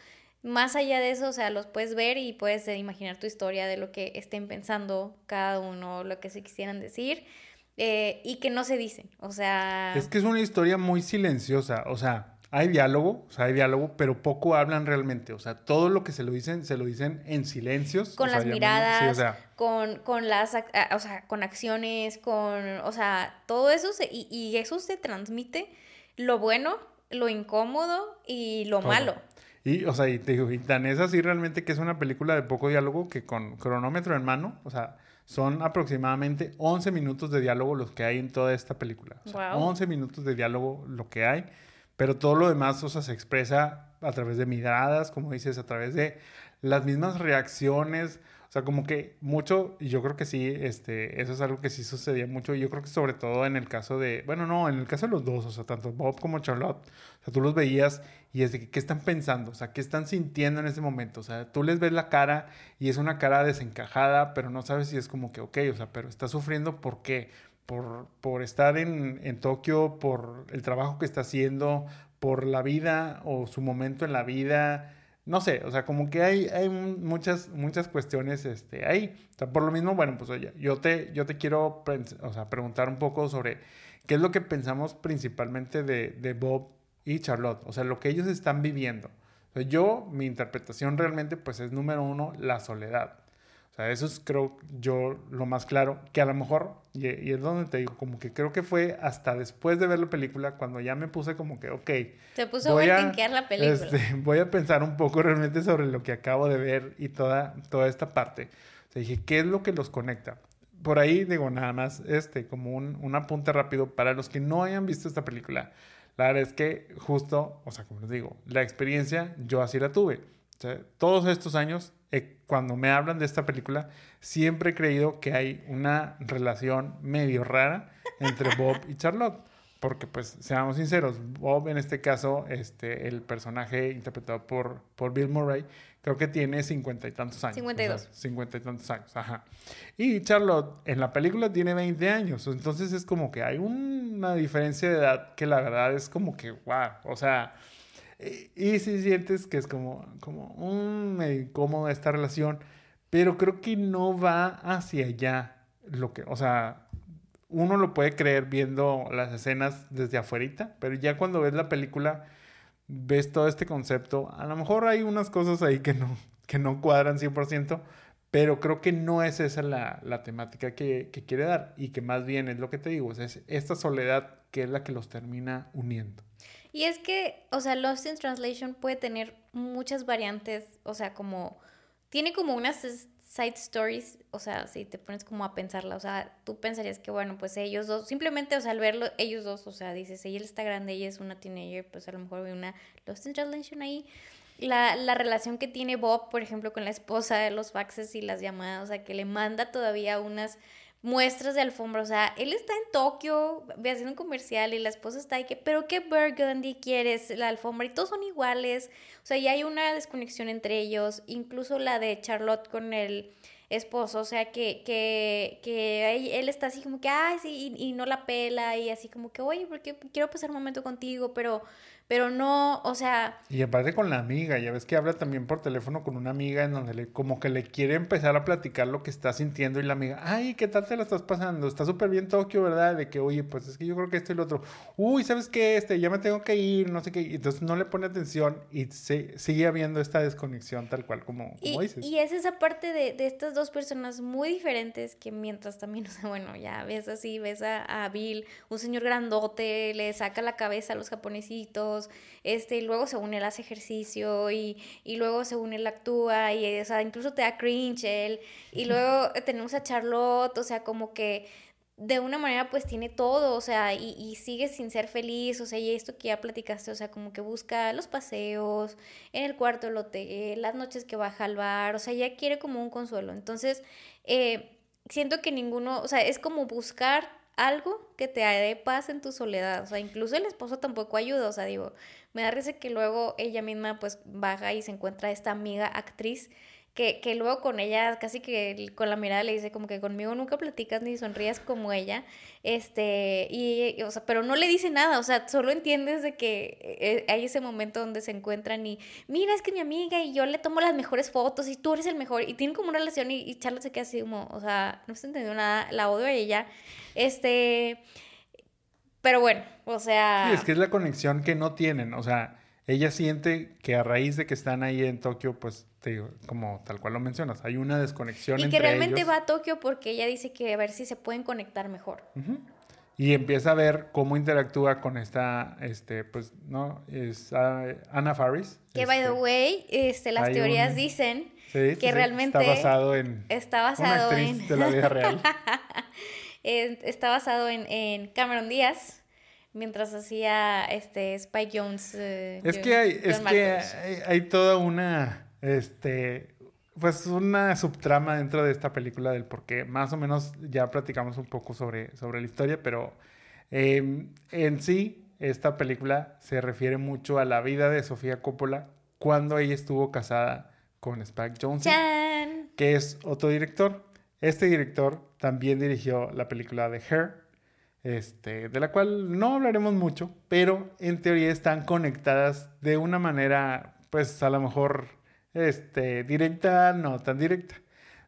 más allá de eso, o sea, los puedes ver y puedes imaginar tu historia de lo que estén pensando cada uno, lo que se quisieran decir. Eh, y que no se dicen, o sea... Es que es una historia muy silenciosa, o sea, hay diálogo, o sea, hay diálogo, pero poco hablan realmente. O sea, todo lo que se lo dicen, se lo dicen en silencios. Con las sea, miradas, sí, o sea, con, con, las, o sea, con acciones, con, o sea, todo eso, se, y, y, eso se transmite lo bueno, lo incómodo y lo todo. malo. Y, o sea, y te digo, y tan es así realmente que es una película de poco diálogo que con cronómetro en mano, o sea, son aproximadamente 11 minutos de diálogo los que hay en toda esta película. O sea, wow. 11 minutos de diálogo lo que hay. Pero todo lo demás, o sea, se expresa a través de miradas, como dices, a través de las mismas reacciones. O sea, como que mucho, yo creo que sí, este, eso es algo que sí sucedía mucho. Yo creo que sobre todo en el caso de, bueno, no, en el caso de los dos, o sea, tanto Bob como Charlotte, o sea, tú los veías y es de ¿qué están pensando? O sea, ¿qué están sintiendo en ese momento? O sea, tú les ves la cara y es una cara desencajada, pero no sabes si es como que, ok, o sea, pero está sufriendo, ¿por qué? Por, por, estar en, en, Tokio, por el trabajo que está haciendo, por la vida o su momento en la vida. No sé, o sea, como que hay, hay muchas, muchas cuestiones este, ahí. O sea, por lo mismo, bueno, pues oye, yo te, yo te quiero o sea, preguntar un poco sobre qué es lo que pensamos principalmente de, de Bob y Charlotte, o sea, lo que ellos están viviendo. Yo, mi interpretación realmente, pues es número uno, la soledad. O sea, eso es creo yo lo más claro, que a lo mejor, y, y, es donde te digo, como que creo que fue hasta después de ver la película, cuando ya me puse como que, ok. Se puso voy a la película. Este, voy a pensar un poco realmente sobre lo que acabo de ver y toda, toda esta parte. O sea, dije, ¿qué es lo que los conecta? Por ahí digo nada más, este, como un, un apunte rápido para los que no hayan visto esta película. La verdad es que justo, o sea, como les digo, la experiencia yo así la tuve. O sea, todos estos años eh, cuando me hablan de esta película, siempre he creído que hay una relación medio rara entre Bob y Charlotte. Porque, pues, seamos sinceros, Bob en este caso, este, el personaje interpretado por, por Bill Murray, creo que tiene cincuenta y tantos años. 52. Cincuenta y tantos años, ajá. Y Charlotte en la película tiene 20 años. Entonces es como que hay una diferencia de edad que la verdad es como que, wow, o sea... Y si sientes que es como, como un incómodo esta relación, pero creo que no va hacia allá. Lo que, o sea, uno lo puede creer viendo las escenas desde afuera, pero ya cuando ves la película, ves todo este concepto. A lo mejor hay unas cosas ahí que no, que no cuadran 100%, pero creo que no es esa la, la temática que, que, quiere dar y que más bien es lo que te digo, es esta soledad que es la que los termina uniendo. Y es que, o sea, Lost in Translation puede tener muchas variantes, o sea, como, tiene como unas side stories, o sea, si te pones como a pensarla, o sea, tú pensarías que, bueno, pues ellos dos, simplemente, o sea, al verlo, ellos dos, o sea, dices, ella está grande, ella es una teenager, pues a lo mejor ve una Lost in Translation ahí. La, la relación que tiene Bob, por ejemplo, con la esposa, los faxes y las llamadas, o sea, que le manda todavía unas muestras de alfombra. O sea, él está en Tokio haciendo un comercial y la esposa está ahí que, pero qué burgundy quieres, la alfombra, y todos son iguales. O sea, ya hay una desconexión entre ellos, incluso la de Charlotte con el esposo, o sea, que, que, que él está así como que, ay, sí, y, y no la pela, y así como que, oye, porque quiero pasar un momento contigo, pero pero no, o sea... Y aparte con la amiga, ya ves que habla también por teléfono con una amiga en donde le, como que le quiere empezar a platicar lo que está sintiendo y la amiga, ay, ¿qué tal te la estás pasando? Está súper bien Tokio, ¿verdad? De que, oye, pues es que yo creo que esto y lo otro, uy, ¿sabes qué? Este, ya me tengo que ir, no sé qué, y entonces no le pone atención y se, sigue habiendo esta desconexión tal cual como, dices. Y es esa parte de, de, estas dos personas muy diferentes que mientras también, o sea, bueno, ya ves así, ves a, a Bill, un señor grandote, le saca la cabeza a los japonesitos, amigos, este, y luego según él hace ejercicio y, y luego según él actúa y, o sea, incluso te da cringe él, y luego tenemos a Charlotte, o sea, como que de una manera pues tiene todo, o sea, y, y, sigue sin ser feliz, o sea, y esto que ya platicaste, o sea, como que busca los paseos, en el cuarto del hotel, las noches que baja al bar, o sea, ya quiere como un consuelo. Entonces, eh, siento que ninguno, o sea, es como buscar algo que te dé paz en tu soledad, o sea, incluso el esposo tampoco ayuda, o sea, digo, me da risa que luego ella misma pues baja y se encuentra esta amiga actriz que, que, luego con ella casi que con la mirada le dice como que conmigo nunca platicas ni sonrías como ella, este, y, o sea, pero no le dice nada, o sea, solo entiendes de que eh, hay ese momento donde se encuentran y, mira, es que mi amiga y yo le tomo las mejores fotos y tú eres el mejor, y tienen como una relación y, y Charlotte se queda así como, o sea, no se entendió nada, la odio a ella, este, pero bueno, o sea... Sí, es que es la conexión que no tienen, o sea, ella siente que a raíz de que están ahí en Tokio, pues te digo, como tal cual lo mencionas, hay una desconexión y que realmente va a Tokio porque ella dice que a ver si se pueden conectar mejor. Y empieza a ver cómo interactúa con esta, este, pues, ¿no? Es uh, Anna Faris. Que, by the este, way, este, las teorías dicen que realmente... Está basado en... Está basado una actriz en... de la vida real. está basado en, en Cameron Díaz mientras hacía este Spike Jones. Eh, es que hay, es que hay, hay, toda una este pues una subtrama dentro de esta película del por qué más o menos ya platicamos un poco sobre, sobre la historia, pero eh, en sí esta película se refiere mucho a la vida de Sofía Coppola cuando ella estuvo casada con Spike Jones, que es otro director. Este director también dirigió la película de Her, este, de la cual no hablaremos mucho, pero en teoría están conectadas de una manera, pues a lo mejor este, directa, no tan directa.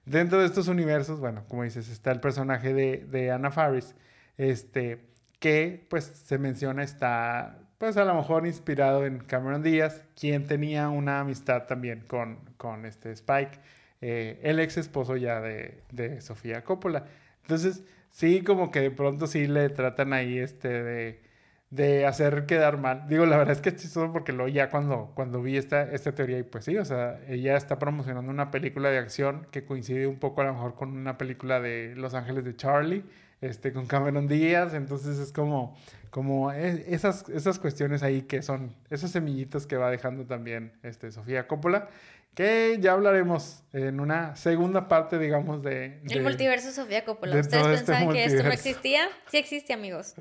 Dentro de estos universos, bueno, como dices, está el personaje de, de Anna Faris, este, que pues se menciona está, pues a lo mejor inspirado en Cameron Díaz, quien tenía una amistad también con, con este Spike, eh, el ex esposo ya de, de Sofía Coppola. Entonces, sí, como que de pronto sí le tratan ahí este de, de hacer quedar mal. Digo, la verdad es que es chistoso porque luego ya cuando, cuando vi esta, esta teoría, y pues sí, o sea, ella está promocionando una película de acción que coincide un poco a lo mejor con una película de Los Ángeles de Charlie, este, con Cameron Díaz, entonces es como, como e, esas, esas cuestiones ahí que son, esos semillitos que va dejando también este, Sofía Coppola que ya hablaremos en una segunda parte, digamos, de... el multiverso Sofía Coppola. ¿Ustedes este pensaban que esto no existía? Sí existe, amigos.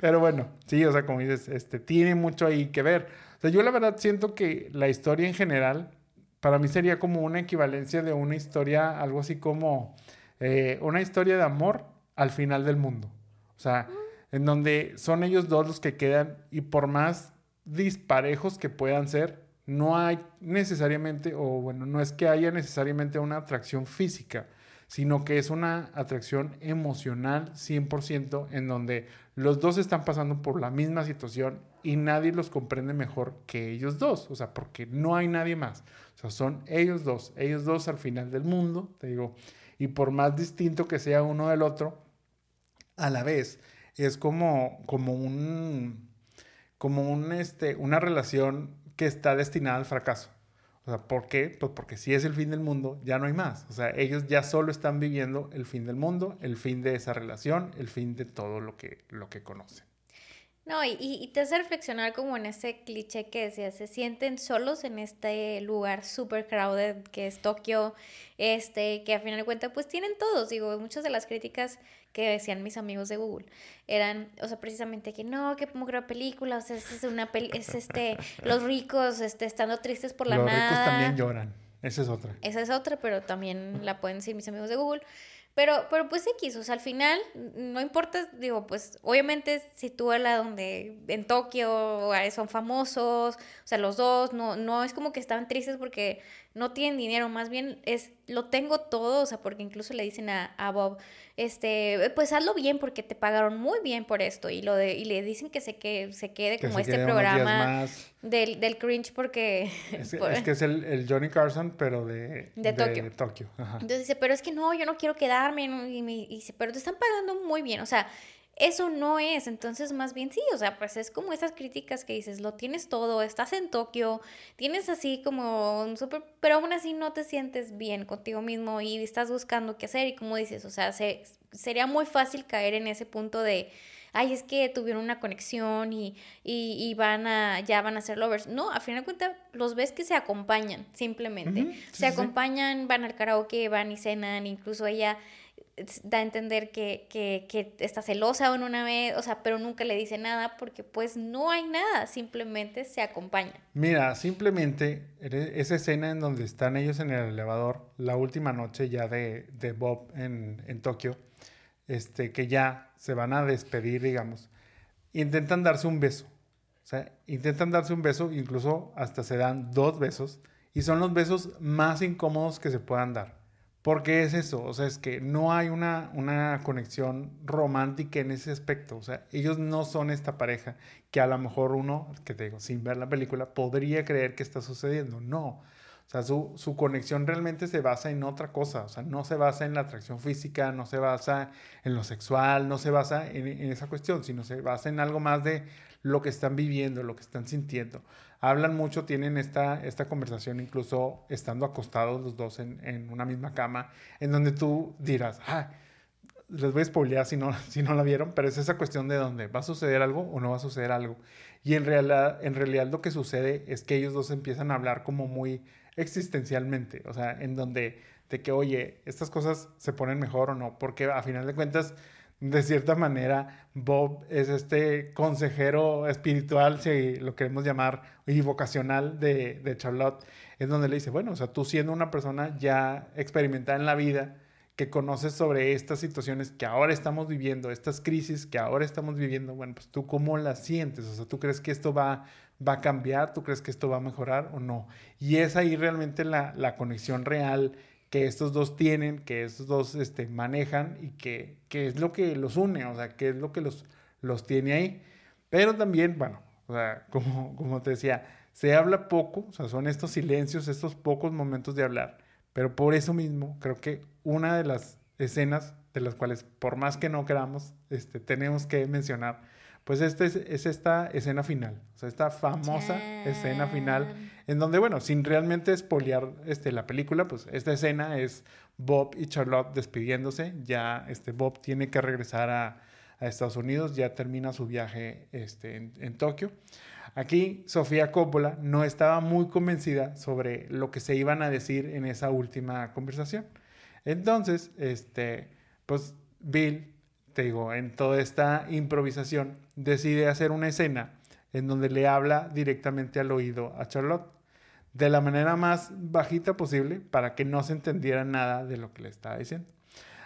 Pero bueno, sí, o sea, como dices, este, tiene mucho ahí que ver. O sea, yo la verdad siento que la historia en general, para mí sería como una equivalencia de una historia, algo así como eh, una historia de amor al final del mundo. O sea, en donde son ellos dos los que quedan y por más disparejos que puedan ser, no hay necesariamente, o bueno, no es que haya necesariamente una atracción física, sino que es una atracción emocional 100% en donde los dos están pasando por la misma situación y nadie los comprende mejor que ellos dos, o sea, porque no hay nadie más, o sea, son ellos dos, ellos dos al final del mundo, te digo, y por más distinto que sea uno del otro, a la vez es como, como un, como un, este, una relación que está destinada al fracaso. O sea, ¿por qué? Pues porque si es el fin del mundo, ya no hay más. O sea, ellos ya solo están viviendo el fin del mundo, el fin de esa relación, el fin de todo lo que, lo que conocen. No, y, y, te hace reflexionar como en ese cliché que decía, se sienten solos en este lugar super crowded que es Tokio, este, que a final de cuentas pues tienen todos, digo, muchas de las críticas que decían mis amigos de Google eran, o sea, precisamente que no, que películas, película, o sea, es, una peli es este, los ricos, este, estando tristes por la nada. Los ricos también lloran, esa es otra. Esa es otra, pero también la pueden decir mis amigos de Google. Pero, pero pues X, o sea, al final, no importa, digo, pues obviamente la donde en Tokio son famosos, o sea, los dos, no, no es como que estaban tristes porque no tienen dinero, más bien es, lo tengo todo, o sea, porque incluso le dicen a, a Bob, este, pues hazlo bien porque te pagaron muy bien por esto y lo de y le dicen que se que se quede como este programa del, del cringe porque es, que es el, el, Johnny Carson pero de, de Tokio, Tokio. entonces dice pero es que no yo no quiero quedarme y, me, dice pero te están pagando muy bien o sea eso no es, entonces más bien sí, o sea, pues es como esas críticas que dices, lo tienes todo, estás en Tokio, tienes así como un súper, pero aún así no te sientes bien contigo mismo y estás buscando qué hacer y como dices, o sea, se, sería muy fácil caer en ese punto de, ay, es que tuvieron una conexión y, y, van a, ya van a ser lovers. No, a fin de cuentas, los ves que se acompañan, simplemente. se acompañan, van al karaoke, van y cenan, incluso ella da a entender que, que, que, está celosa en una vez, o sea, pero nunca le dice nada porque pues no hay nada, simplemente se acompaña. Mira, simplemente esa escena en donde están ellos en el elevador, la última noche ya de, de Bob en, en, Tokio, este, que ya se van a despedir, digamos, intentan darse un beso. O sea, intentan darse un beso, incluso hasta se dan dos besos, y son los besos más incómodos que se puedan dar. Porque es eso, o sea, es que no hay una, una conexión romántica en ese aspecto. O sea, ellos no son esta pareja que a lo mejor uno, que te digo, sin ver la película, podría creer que está sucediendo. No. O sea, su, su, conexión realmente se basa en otra cosa. O sea, no se basa en la atracción física, no se basa en lo sexual, no se basa en, en esa cuestión, sino se basa en algo más de lo que están viviendo, lo que están sintiendo hablan mucho, tienen esta, esta conversación incluso estando acostados los dos en, en una misma cama, en donde tú dirás, ah, les voy a spoilear si no, si no la vieron, pero es esa cuestión de dónde va a suceder algo o no va a suceder algo. Y en realidad, en realidad lo que sucede es que ellos dos empiezan a hablar como muy existencialmente, o sea, en donde de que, oye, estas cosas se ponen mejor o no, porque a final de cuentas de cierta manera, Bob es este consejero espiritual, si lo queremos llamar, y vocacional de, Charlotte, es donde le dice, bueno, o sea, tú siendo una persona ya experimentada en la vida, que conoces sobre estas situaciones que ahora estamos viviendo, estas crisis que ahora estamos viviendo, bueno, pues tú cómo las sientes, o sea, tú crees que esto va, va a cambiar, tú crees que esto va a mejorar o no. Y es ahí realmente la, la conexión real que estos dos tienen, que estos dos este, manejan y que, es lo que los une, o sea, que es lo que los, los tiene ahí. Pero también, bueno, o sea, como, como te decía, se habla poco, o sea, son estos silencios, estos pocos momentos de hablar. Pero por eso mismo, creo que una de las escenas de las cuales, por más que no queramos, este, tenemos que mencionar, pues este es, esta escena final, o sea, esta famosa escena final, en donde, bueno, sin realmente espolear este, la película, pues esta escena es Bob y Charlotte despidiéndose, ya este, Bob tiene que regresar a, Estados Unidos, ya termina su viaje este, en, en Tokio. Aquí Sofía Coppola no estaba muy convencida sobre lo que se iban a decir en esa última conversación. Entonces, este, pues Bill en toda esta improvisación, decide hacer una escena en donde le habla directamente al oído a Charlotte, de la manera más bajita posible para que no se entendiera nada de lo que le estaba diciendo.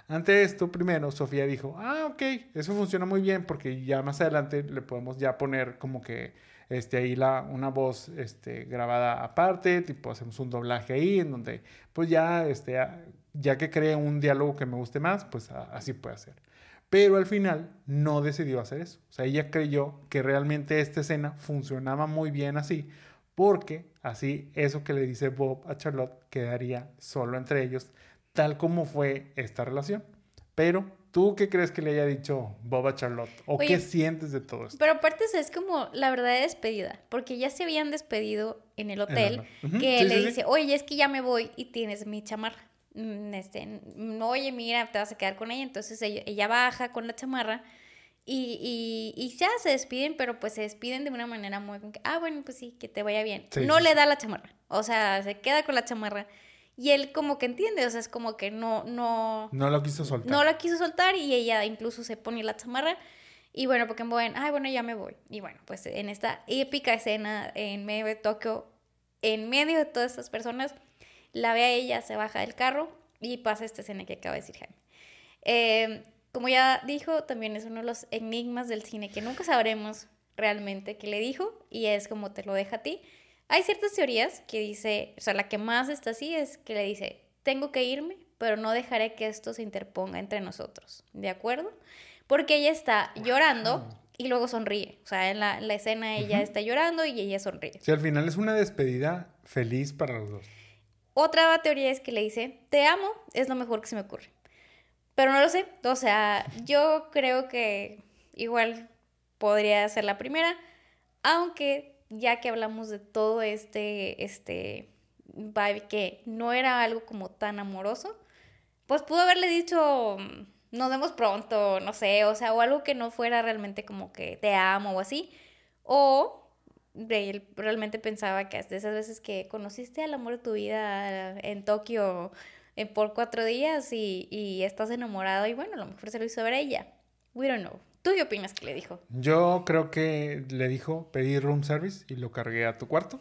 Ante esto, primero, Sofía dijo, ah, ok, eso funciona muy bien porque ya más adelante le podemos ya poner como que este, ahí la, una voz este, grabada aparte, tipo hacemos un doblaje ahí en donde pues ya, este, ya que cree un diálogo que me guste más, pues así puede ser. Pero al final no decidió hacer eso. O sea, ella creyó que realmente esta escena funcionaba muy bien así, porque así eso que le dice Bob a Charlotte quedaría solo entre ellos, tal como fue esta relación. Pero, ¿tú qué crees que le haya dicho Bob a Charlotte? ¿O qué sientes de todo esto? Pero aparte es como la verdadera despedida, porque ya se habían despedido en el hotel, que le dice, oye, es que ya me voy y tienes mi chamarra. Mm, este, no, oye, mira, te vas a quedar con ella. Entonces ella, baja con la chamarra y, y, ya se despiden, pero pues se despiden de una manera muy... Ah, bueno, pues sí, que te vaya bien. no le da la chamarra, o sea, se queda con la chamarra. Y él como que entiende, o sea, es como que no, no... No lo quiso soltar. No lo quiso soltar y ella incluso se pone la chamarra. Y bueno, porque bueno, ay, bueno, ya me voy. Y bueno, pues en esta épica escena en medio de Tokio, en medio de todas estas personas, la ve a ella, se baja del carro y pasa esta escena que acaba de decir Jaime. Eh, como ya dijo, también es uno de los enigmas del cine que nunca sabremos realmente qué le dijo y es como te lo deja a ti. Hay ciertas teorías que dice, o sea, la que más está así es que le dice, tengo que irme, pero no dejaré que esto se interponga entre nosotros, ¿de acuerdo? Porque ella está llorando y luego sonríe, o sea, en la, escena ella está llorando y ella sonríe. Si al final es una despedida feliz para los dos. Otra teoría es que le dice, te amo, es lo mejor que se me ocurre. Pero no lo sé, o sea, yo creo que igual podría ser la primera, aunque ya que hablamos de todo este, este vibe que no era algo como tan amoroso, pues pudo haberle dicho, nos vemos pronto, no sé, o sea, o algo que no fuera realmente como que te amo o así, o él realmente pensaba que hasta esas veces que conociste al amor de tu vida en Tokio eh, por cuatro días y, y, estás enamorado y bueno, a lo mejor se lo hizo ver a ella. We don't know. ¿Tú qué opinas que le dijo? Yo creo que le dijo pedir room service y lo cargué a tu cuarto.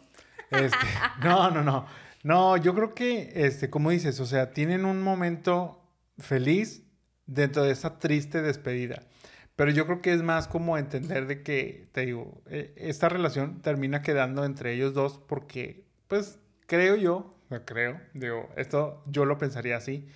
Este, no, no, no. No, yo creo que, este, como dices, o sea, tienen un momento feliz dentro de esa triste despedida. Pero yo creo que es más como entender de que, te digo, e, esta relación termina quedando entre ellos dos porque, pues, creo yo, creo, digo, esto yo lo pensaría así,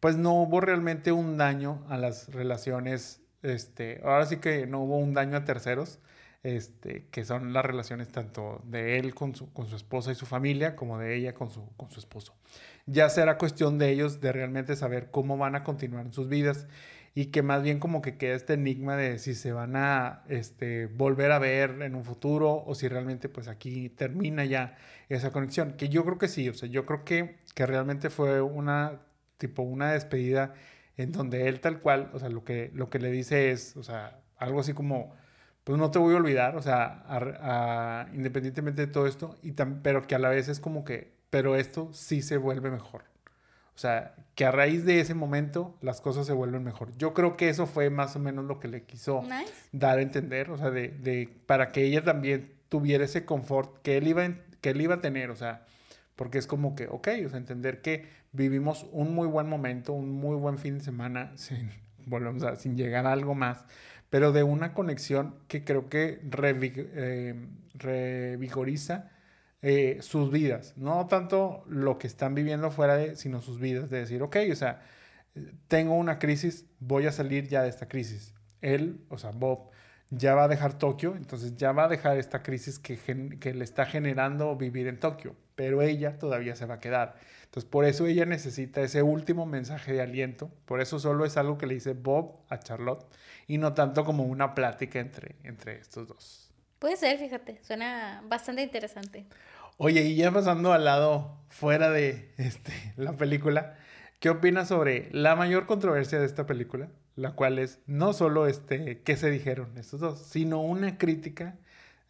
pues no hubo realmente un daño a las relaciones, este, ahora sí que no hubo un daño a terceros, este, que son las relaciones tanto de él con su, con su esposa y su familia, como de ella con su, con su esposo. Ya será cuestión de ellos de realmente saber cómo van a continuar en sus vidas y que más bien como que queda este enigma de si se van a este, volver a ver en un futuro o si realmente pues aquí termina ya esa conexión, que yo creo que sí, o sea, yo creo que, que realmente fue una tipo una despedida en donde él tal cual, o sea, lo que, lo que le dice es, o sea, algo así como, pues no te voy a olvidar, o sea, independientemente de todo esto, y pero que a la vez es como que, pero esto sí se vuelve mejor. O sea, que a raíz de ese momento las cosas se vuelven mejor. Yo creo que eso fue más o menos lo que le quiso dar a entender, o sea, de, de, para que ella también tuviera ese confort que él, iba, que él iba a tener, o sea, porque es como que, ok, o sea, entender que vivimos un muy buen momento, un muy buen fin de semana, sin, volvemos a, sin llegar a algo más, pero de una conexión que creo que eh, revigoriza eh, sus vidas, no tanto lo que están viviendo fuera de, sino sus vidas, de decir, ok, o sea, tengo una crisis, voy a salir ya de esta crisis. Él, o sea, Bob, ya va a dejar Tokio, entonces ya va a dejar esta crisis que, que le está generando vivir en Tokio, pero ella todavía se va a quedar. Entonces, por eso ella necesita ese último mensaje de aliento, por eso solo es algo que le dice Bob a Charlotte y no tanto como una plática entre, entre estos dos. Puede ser, fíjate, suena bastante interesante. Oye, y ya pasando al lado fuera de este, la película, ¿qué opinas sobre la mayor controversia de esta película? La cual es no solo este, qué se dijeron estos dos, sino una crítica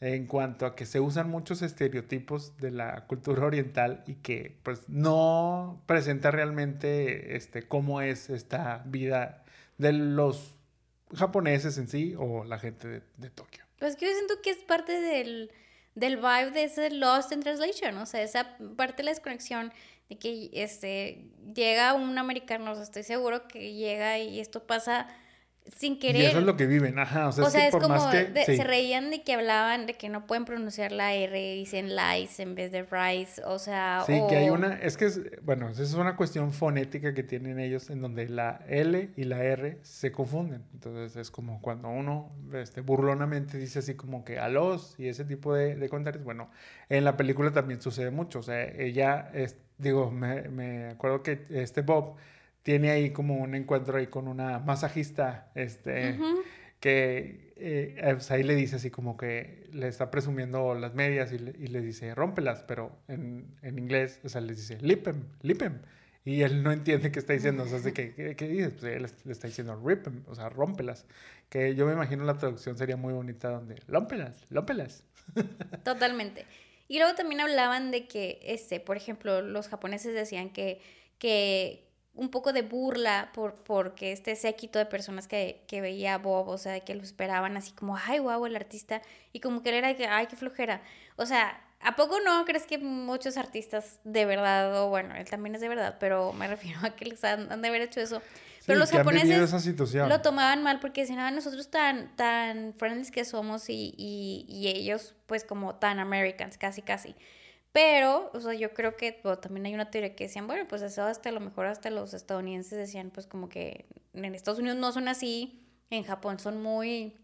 en cuanto a que se usan muchos estereotipos de la cultura oriental y que pues no presenta realmente este, cómo es esta vida de los japoneses en sí o la gente de, de Tokio. Pues yo siento que es parte del del vibe de ese Lost in Translation, o sea, esa parte de la desconexión de que este, llega un americano, o sea, estoy seguro que llega y esto pasa sin querer. Y eso es lo que viven, ajá. O sea, es, como más que, se reían de que hablaban de que no pueden pronunciar la R, dicen lice en vez de rice, o sea. Sí, que hay una, es que, es, bueno, esa es una cuestión fonética que tienen ellos en donde la L y la R se confunden. Entonces es como cuando uno este, burlonamente dice así como que a los y ese tipo de, de comentarios. Bueno, en la película también sucede mucho. O sea, ella, es, digo, me, me acuerdo que este Bob tiene ahí como un encuentro ahí con una masajista, este, que eh, pues ahí le dice así como que le está presumiendo las medias y le, dice, rómpelas, pero en, en, inglés, o sea, le dice, lipem, lipem. Y él no entiende qué está diciendo, o sea, ¿qué, qué, qué dices? Pues él le está diciendo ripem, o sea, rómpelas. Que yo me imagino la traducción sería muy bonita donde, rómpelas, rómpelas. Totalmente. Y luego también hablaban de que, este, por ejemplo, los japoneses decían que, que, un poco de burla por, porque este séquito de personas que, que veía a Bob, o sea, que lo esperaban así como, ay, guau, el artista, y como que él era que, ay, qué flojera. O sea, ¿a poco no crees que muchos artistas de verdad, o bueno, él también es de verdad, pero me refiero a que les han, de haber hecho eso? Pero los japoneses lo tomaban mal porque decían, ah, nosotros tan, tan friendly que somos y, y, y ellos pues como tan Americans, casi, casi. Pero, o sea, yo creo que también hay una teoría que decían, bueno, pues eso hasta a lo mejor hasta los estadounidenses decían, pues como que en Estados Unidos no son así, en Japón son muy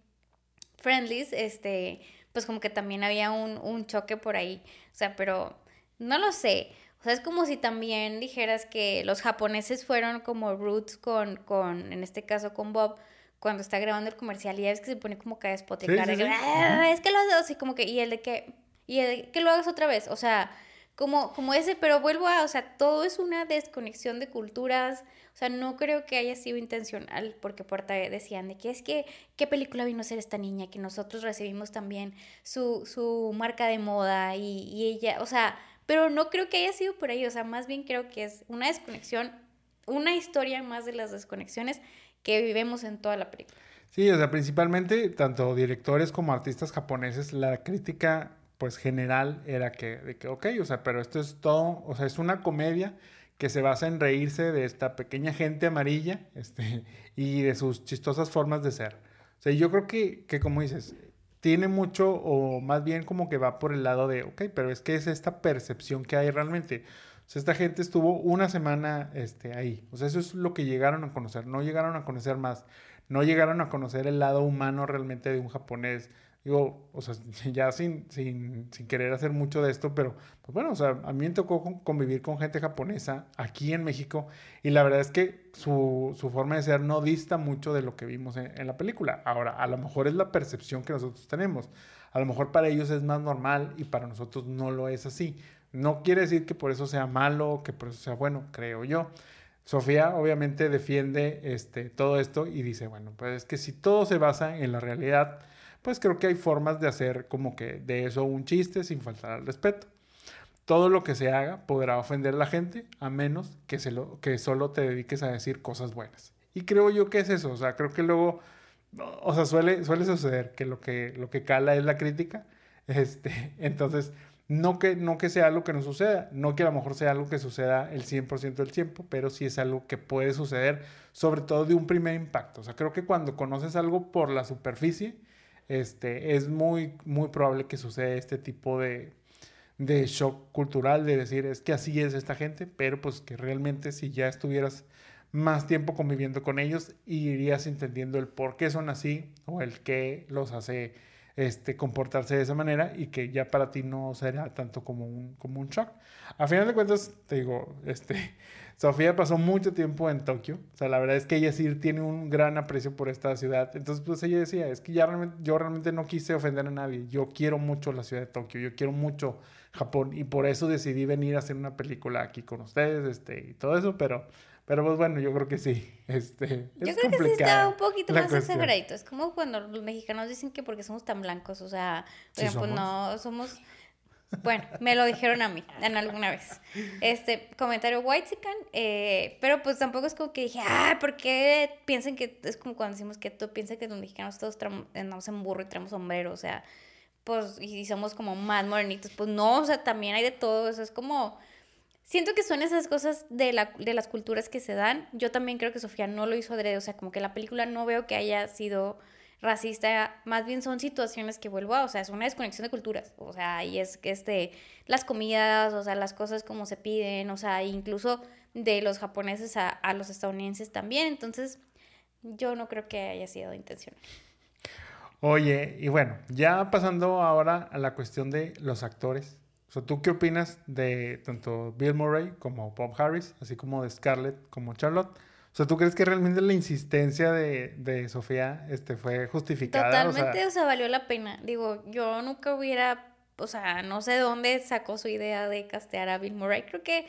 friendly, este, pues como que también había un, un choque por ahí. O sea, pero no lo sé. O sea, es como si también dijeras que los japoneses fueron como roots con, con en este caso con Bob, cuando está grabando el comercial y ya ves que se pone como que a despotricar. Ah, es que lo haces así como que, y el de que, y que lo hagas otra vez, o sea, como, como ese, pero vuelvo a, o sea, todo es una desconexión de culturas, o sea, no creo que haya sido intencional, porque por decían de que es que, ¿qué película vino a ser esta niña? Que nosotros recibimos también su, su marca de moda y, y ella, o sea, pero no creo que haya sido por ahí, o sea, más bien creo que es una desconexión, una historia más de las desconexiones que vivimos en toda la película. Sí, o sea, principalmente tanto directores como artistas japoneses, la crítica pues general era que, de que, ok, o sea, pero esto es todo, o sea, es una comedia que se basa en reírse de esta pequeña gente amarilla este, y de sus chistosas formas de ser. O sea, yo creo que, que como dices, tiene mucho o más bien como que va por el lado de, ok, pero es que es esta percepción que hay realmente. O sea, esta gente estuvo una semana este, ahí. O sea, eso es lo que llegaron a conocer. No llegaron a conocer más. No llegaron a conocer el lado humano realmente de un japonés Digo, o sea, ya sin, sin, sin, querer hacer mucho de esto, pero pues bueno, o sea, a mí me tocó convivir con gente japonesa aquí en México y la verdad es que su, su forma de ser no dista mucho de lo que vimos en, en, la película. Ahora, a lo mejor es la percepción que nosotros tenemos. A lo mejor para ellos es más normal y para nosotros no lo es así. No quiere decir que por eso sea malo, que por eso sea bueno, creo yo. Sofía obviamente defiende este, todo esto y dice, bueno, pues es que si todo se basa en la realidad, pues creo que hay formas de hacer como que de eso un chiste sin faltar al respeto. Todo lo que se haga podrá ofender a la gente a menos que, se que solo te dediques a decir cosas buenas. Y creo yo que es eso, o sea, creo que luego, o sea, suele, suele suceder que lo, que lo que cala es la crítica, este, entonces, no que, no que sea algo que no suceda, no que a lo mejor sea algo que suceda el 100% del tiempo, pero sí es algo que puede suceder, sobre todo de un primer impacto. O sea, creo que cuando conoces algo por la superficie, este, es muy, muy probable que suceda este tipo de, de shock cultural, de decir, es que así es esta gente, pero pues que realmente si ya estuvieras más tiempo conviviendo con ellos, irías entendiendo el por qué son así o el qué los hace este, comportarse de esa manera y que ya para ti no será tanto como un, como un shock. A final de cuentas, te digo, este, Sofía pasó mucho tiempo en Tokio. O sea, la verdad es que ella sí tiene un gran aprecio por esta ciudad. Entonces, pues ella decía, es que ya realmente, yo realmente no quise ofender a nadie. Yo quiero mucho la ciudad de Tokio, yo quiero mucho Japón y por eso decidí venir a hacer una película aquí con ustedes este, y todo eso, pero... Pero pues bueno, yo creo que sí. Este, yo creo que sí está un poquito más exageradito. Es como cuando los mexicanos dicen que porque somos tan blancos, o sea, pues no, somos bueno, me lo dijeron a mí en alguna vez. Este comentario white eh, pero pues tampoco es como que dije, ah, ¿por qué piensan que es como cuando decimos que tú piensas que los mexicanos todos andamos en burro y traemos sombrero, o sea, pues, y somos como más modernitos, pues no, o sea, también hay de todo, eso es como, siento que son esas cosas de, la, de las culturas que se dan. Yo también creo que Sofía no lo hizo adrede, o sea, como que la película no veo que haya sido racista, más bien son situaciones que vuelvo a, o sea, es una desconexión de culturas, o sea, y es que este, las comidas, o sea, las cosas como se piden, o sea, incluso de los japoneses a, a los estadounidenses también, entonces yo no creo que haya sido intencional. Oye, y bueno, ya pasando ahora a la cuestión de los actores. O sea, ¿tú qué opinas de tanto Bill Murray como Bob Harris, así como de Scarlett como Charlotte? O sea, ¿tú crees que realmente la insistencia de, de Sofía este, fue justificada? Totalmente, o sea... valió la pena. Digo, yo nunca hubiera, o sea, no sé de dónde sacó su idea de castear a Bill Murray. Creo que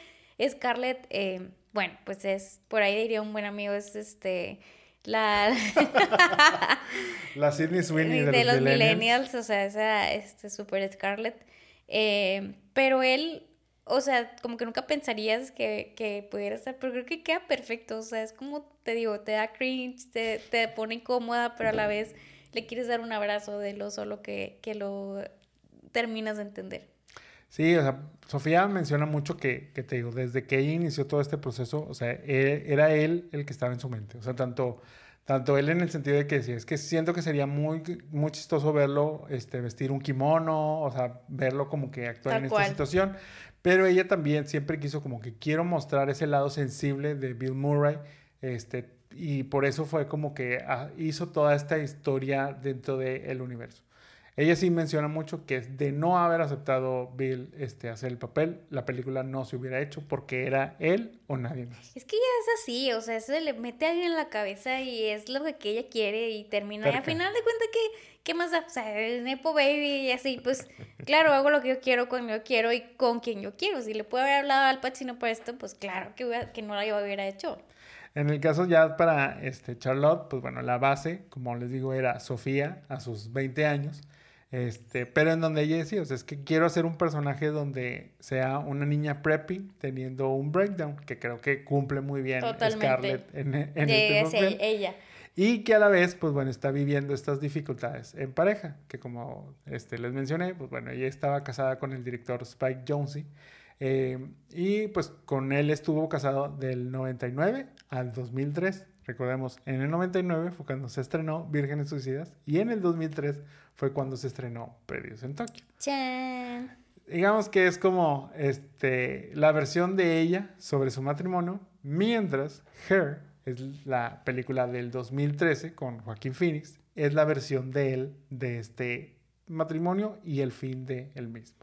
Scarlett, eh, bueno, pues es, por ahí diría un buen amigo, es este, la... la Sidney Sweeney de, los, millennials. o sea, esa, este, super Scarlett. Eh, pero él o sea, como que nunca pensarías que, que, pudiera estar, pero creo que queda perfecto, o sea, es como te digo, te da cringe, te, te pone incómoda, pero a la vez le quieres dar un abrazo de lo solo que, que lo terminas de entender. Sí, o sea, Sofía menciona mucho que, que te digo, desde que ella inició todo este proceso, o sea, e, era él el que estaba en su mente, o sea, tanto tanto él en el sentido de que decía, es que siento que sería muy, muy chistoso verlo este, vestir un kimono, o sea, verlo como que actuar en esta situación, pero ella también siempre quiso como que quiero mostrar ese lado sensible de Bill Murray, este, y por eso fue como que ah, hizo toda esta historia dentro del universo. Ella sí menciona mucho que de no haber aceptado Bill este, hacer el papel, la película no se hubiera hecho porque era él o nadie más. Es que ella es así, o sea, eso le mete a alguien en la cabeza y es lo que ella quiere y termina. Y al final de cuentas, ¿qué, ¿qué más da? O sea, el Nepo Baby y así, pues claro, hago lo que yo quiero cuando yo quiero y con quien yo quiero. Si le puedo haber hablado al Pacino por esto, pues claro que, que no lo hubiera hecho. En el caso ya para este, Charlotte, pues bueno, la base, como les digo, era Sofía a sus 20 años. Este, pero en donde ella decía, o sea, es que quiero hacer un personaje donde sea una niña preppy teniendo un breakdown, que creo que cumple muy bien Scarlett en, en este ella. Y que a la vez, pues bueno, está viviendo estas dificultades en pareja, que como este, les mencioné, pues bueno, ella estaba casada con el director Spike Jonze. Eh, y pues con él estuvo casado del 99 al 2003. Recordemos, en el 99 fue cuando se estrenó Vírgenes Suicidas y en el 2003 fue cuando se estrenó Perdidos en Tokio. Digamos que es como este, la versión de ella sobre su matrimonio, mientras Her es la película del 2013 con Joaquín Phoenix, es la versión de él de este matrimonio y el fin de él mismo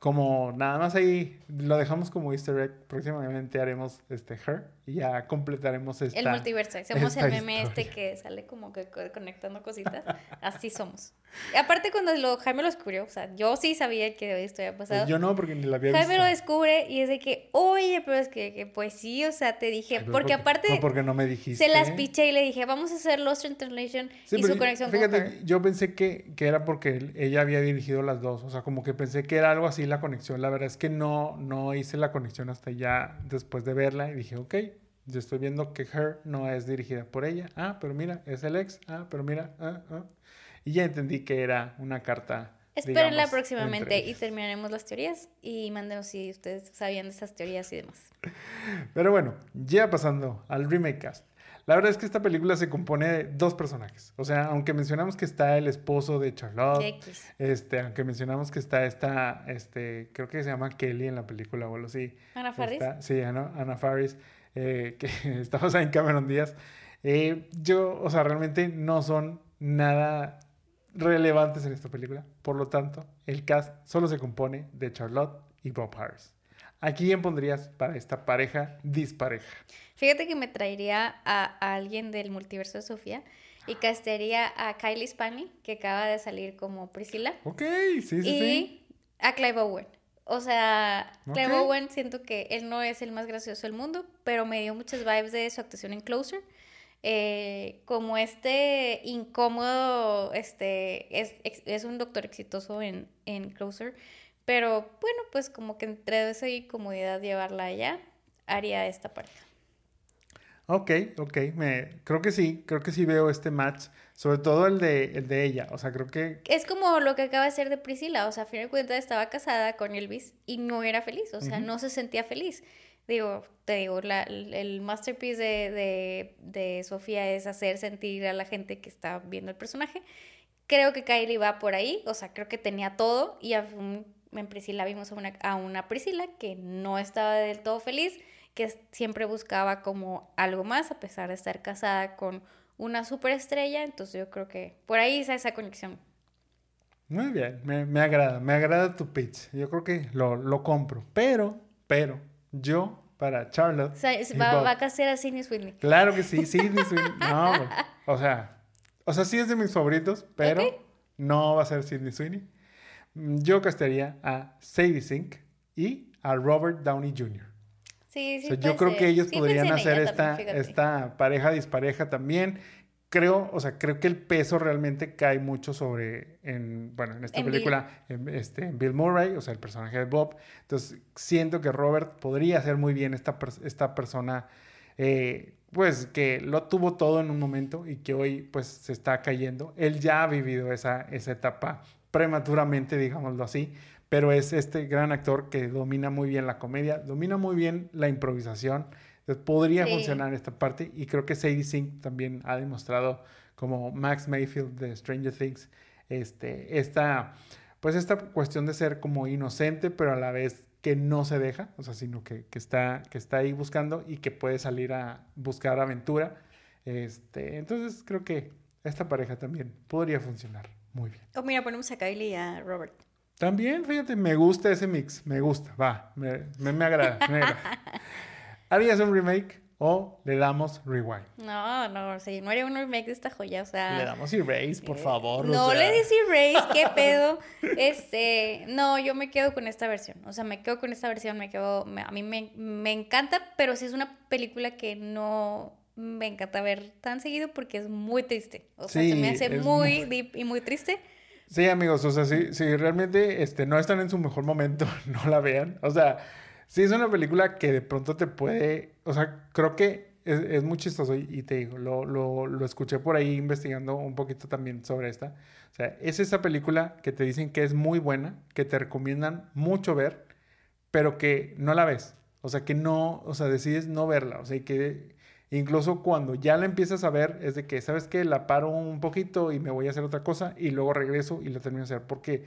como nada más ahí lo dejamos como easter egg. Próximamente haremos este Her y ya completaremos esta El multiverso. Somos el meme este que sale como que conectando cositas. Así somos. Y aparte cuando lo, Jaime lo descubrió, o sea, yo sí sabía que esto había pasado. yo no, porque ni la había visto. Jaime lo descubre y es de que, oye, pero es que, pues sí, o sea, te dije, porque, aparte... No, porque no me dijiste. Se las piché y le dije, vamos a hacer Lost in Translation y su conexión fíjate, yo pensé que, que era porque ella había dirigido las dos, o sea, como que pensé que era algo así la conexión. La verdad es que no, no hice la conexión hasta ya después de verla y dije, ok, yo estoy viendo que Her no es dirigida por ella. Ah, pero mira, es el ex. Ah, pero mira, ah, ah. Y ya entendí que era una carta. Espérenla próximamente y terminaremos las teorías y mándenos si ustedes sabían de esas teorías y demás. Pero bueno, ya pasando al remake cast. La verdad es que esta película se compone de dos personajes. O sea, aunque mencionamos que está el esposo de Charlotte, este, aunque mencionamos que está esta, este, creo que se llama Kelly en la película o algo así. Ana Faris. sí, Ana, Ana Faris, eh, que está basada en Cameron Díaz. Eh, yo, o sea, realmente no son nada relevantes en esta película. Por lo tanto, el cast solo se compone de Charlotte y Bob Harris. ¿A quién pondrías para esta pareja dispareja? Fíjate que me traería a, alguien del multiverso de Sofía y castearía a Kylie Spaney, que acaba de salir como Priscilla. Ok, sí, sí, y a Clive Owen. O sea, Clive Owen siento que él no es el más gracioso del mundo, pero me dio muchas vibes de su actuación en Closer. Eh, como este incómodo, este, es, es un doctor exitoso en, en, Closer, pero bueno, pues como que entre esa incomodidad llevarla allá, haría esta pareja. Ok, ok, me, creo que sí, creo que sí veo este match, sobre todo el de, el de ella, o sea, creo que... Es como lo que acaba de ser de Priscila, o sea, a fin de cuentas estaba casada con Elvis y no era feliz, o sea, no se sentía feliz. Digo, te digo, la, el masterpiece de, de, Sofía es hacer sentir a la gente que está viendo el personaje. Creo que Kylie va por ahí, o sea, creo que tenía todo y en Priscila vimos a una, a una Priscila que no estaba del todo feliz, que siempre buscaba como algo más a pesar de estar casada con una superestrella, entonces yo creo que por ahí está esa conexión. Muy bien, me, me agrada, me agrada tu pitch, yo creo que lo, lo compro, pero, pero, yo para Charlotte. va, a castear a Sidney Sweeney. Claro que sí, Sidney Sweeney. No, o sea, o sea, sí es de mis favoritos, pero no va a ser Sidney Sweeney. Yo castearía a Sadie Sink y a Robert Downey Jr. Sí, sí. yo creo que ellos podrían hacer esta, esta pareja dispareja también creo, o sea, creo que el peso realmente cae mucho sobre, en, bueno, en esta película, Bill. En, este, Bill Murray, o sea, el personaje de Bob. Entonces, siento que Robert podría ser muy bien esta, esta persona, eh, pues, que lo tuvo todo en un momento y que hoy, pues, se está cayendo. Él ya ha vivido esa, esa etapa prematuramente, digámoslo así, pero es este gran actor que domina muy bien la comedia, domina muy bien la improvisación, entonces podría funcionar esta parte y creo que Sadie Sink también ha demostrado como Max Mayfield de Stranger Things este, esta, pues esta cuestión de ser como inocente pero a la vez que no se deja, o sea, sino que, que, está, que está ahí buscando y que puede salir a buscar aventura. Este, entonces creo que esta pareja también podría funcionar muy bien. O mira, ponemos a Kylie y a Robert. También, fíjate, me gusta ese mix, me gusta, va, me, me, me agrada, me agrada. ¿Harías un remake o le damos rewind? No, no, sí, no haría un remake de esta joya, o sea... Le damos erase, por favor. o No sea. le dice erase, qué pedo. Este, no, yo me quedo con esta versión. O sea, me quedo con esta versión, me quedo, me- a mí me, me encanta, pero sí es una película que no me encanta ver tan seguido porque es muy triste. O sea, se me hace muy- deep y muy triste. Sí, amigos, o sea, si, si realmente este, no están en su mejor momento, no la vean. O sea, sí es una película que de pronto te puede, o sea, creo que es, muy chistoso y, y te digo, lo, lo, lo escuché por ahí investigando un poquito también sobre esta. O sea, es esa película que te dicen que es muy buena, que te recomiendan mucho ver, pero que no la ves. O sea, que no, o sea, decides no verla. O sea, y que incluso cuando ya la empiezas a ver, es de que, ¿sabes qué? La paro un poquito y me voy a hacer otra cosa y luego regreso y la termino de hacer. Porque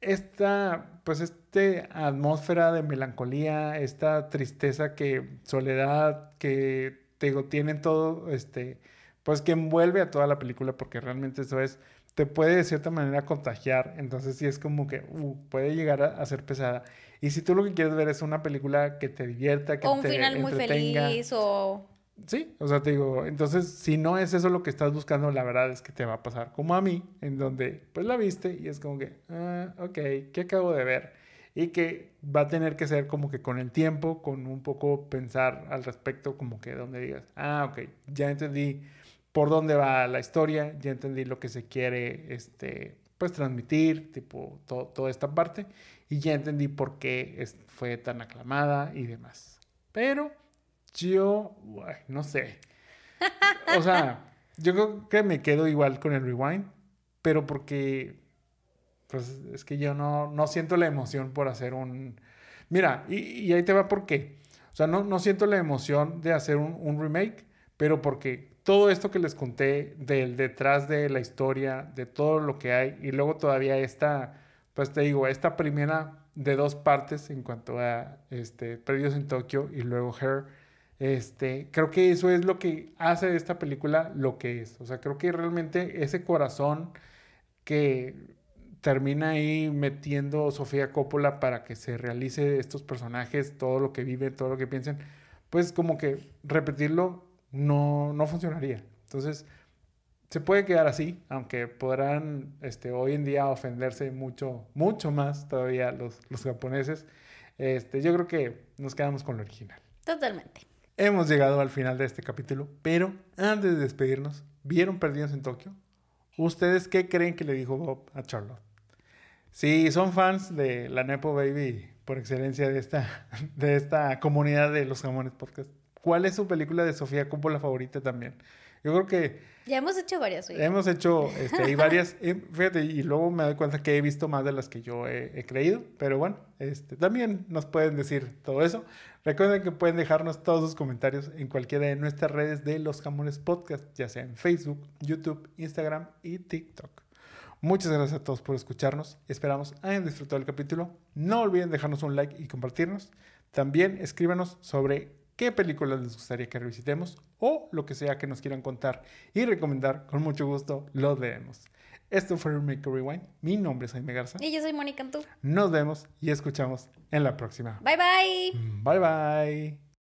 esta, pues, esta atmósfera de melancolía, esta tristeza que, soledad, que, te digo, tienen todo, este, pues, que envuelve a toda la película, porque realmente eso es, te puede de cierta manera contagiar, entonces sí es como que uh, puede llegar a, a ser pesada. Y si tú lo que quieres ver es una película que te divierta, que O un te final muy entretenga, feliz o... Sí, o sea, te digo, entonces si no es eso lo que estás buscando, la verdad es que te va a pasar como a mí, en donde pues la viste y es como que, ah, ok, ¿qué acabo de ver? Y que va a tener que ser como que con el tiempo, con un poco pensar al respecto, como que donde digas, ah, ok, ya entendí por dónde va la historia, ya entendí lo que se quiere, este, pues transmitir, tipo, to- toda esta parte, y ya entendí por qué fue tan aclamada y demás. Pero yo, uy, no sé. O sea, yo creo que me quedo igual con el rewind, pero porque, pues es que yo no, no siento la emoción por hacer un... Mira, y, y ahí te va por qué. O sea, no, no siento la emoción de hacer un, un remake, pero porque todo esto que les conté del detrás de la historia, de todo lo que hay, y luego todavía esta, pues te digo, esta primera de dos partes en cuanto a este, Perdidos en Tokio y luego Her, este, creo que eso es lo que hace de esta película lo que es. O sea, creo que realmente ese corazón que termina ahí metiendo Sofía Coppola para que se realice estos personajes, todo lo que viven, todo lo que piensen, pues como que repetirlo no, no funcionaría. Entonces, se puede quedar así, aunque podrán este, hoy en día ofenderse mucho, mucho más todavía los, los japoneses. Este, yo creo que nos quedamos con lo original. Totalmente. Hemos llegado al final de este capítulo, pero antes de despedirnos, ¿vieron Perdidos en Tokio? ¿Ustedes qué creen que le dijo Bob a Charlotte? Si son fans de la Nepo Baby por excelencia de esta, de esta comunidad de los jamones podcast, ¿cuál es su película de Sofía Coppola favorita también? Yo creo que Ya hemos hecho varias hemos hecho este, hay varias, fíjate, y luego me doy cuenta que he visto más de las que yo he, he creído, pero bueno, este, también nos pueden decir todo eso. Recuerden que pueden dejarnos todos sus comentarios en cualquiera de nuestras redes de Los Jamones Podcast, ya sea en Facebook, YouTube, Instagram y TikTok. Muchas gracias a todos por escucharnos. Esperamos hayan disfrutado el capítulo. No olviden dejarnos un like y compartirnos. También escríbanos sobre qué películas les gustaría que revisitemos o lo que sea que nos quieran contar y recomendar. Con mucho gusto los leemos. Esto fue Remake Rewind. Mi nombre es Jaime Garza. Y yo soy Mónica Antú. Nos vemos y escuchamos en la próxima. Bye bye. Bye bye.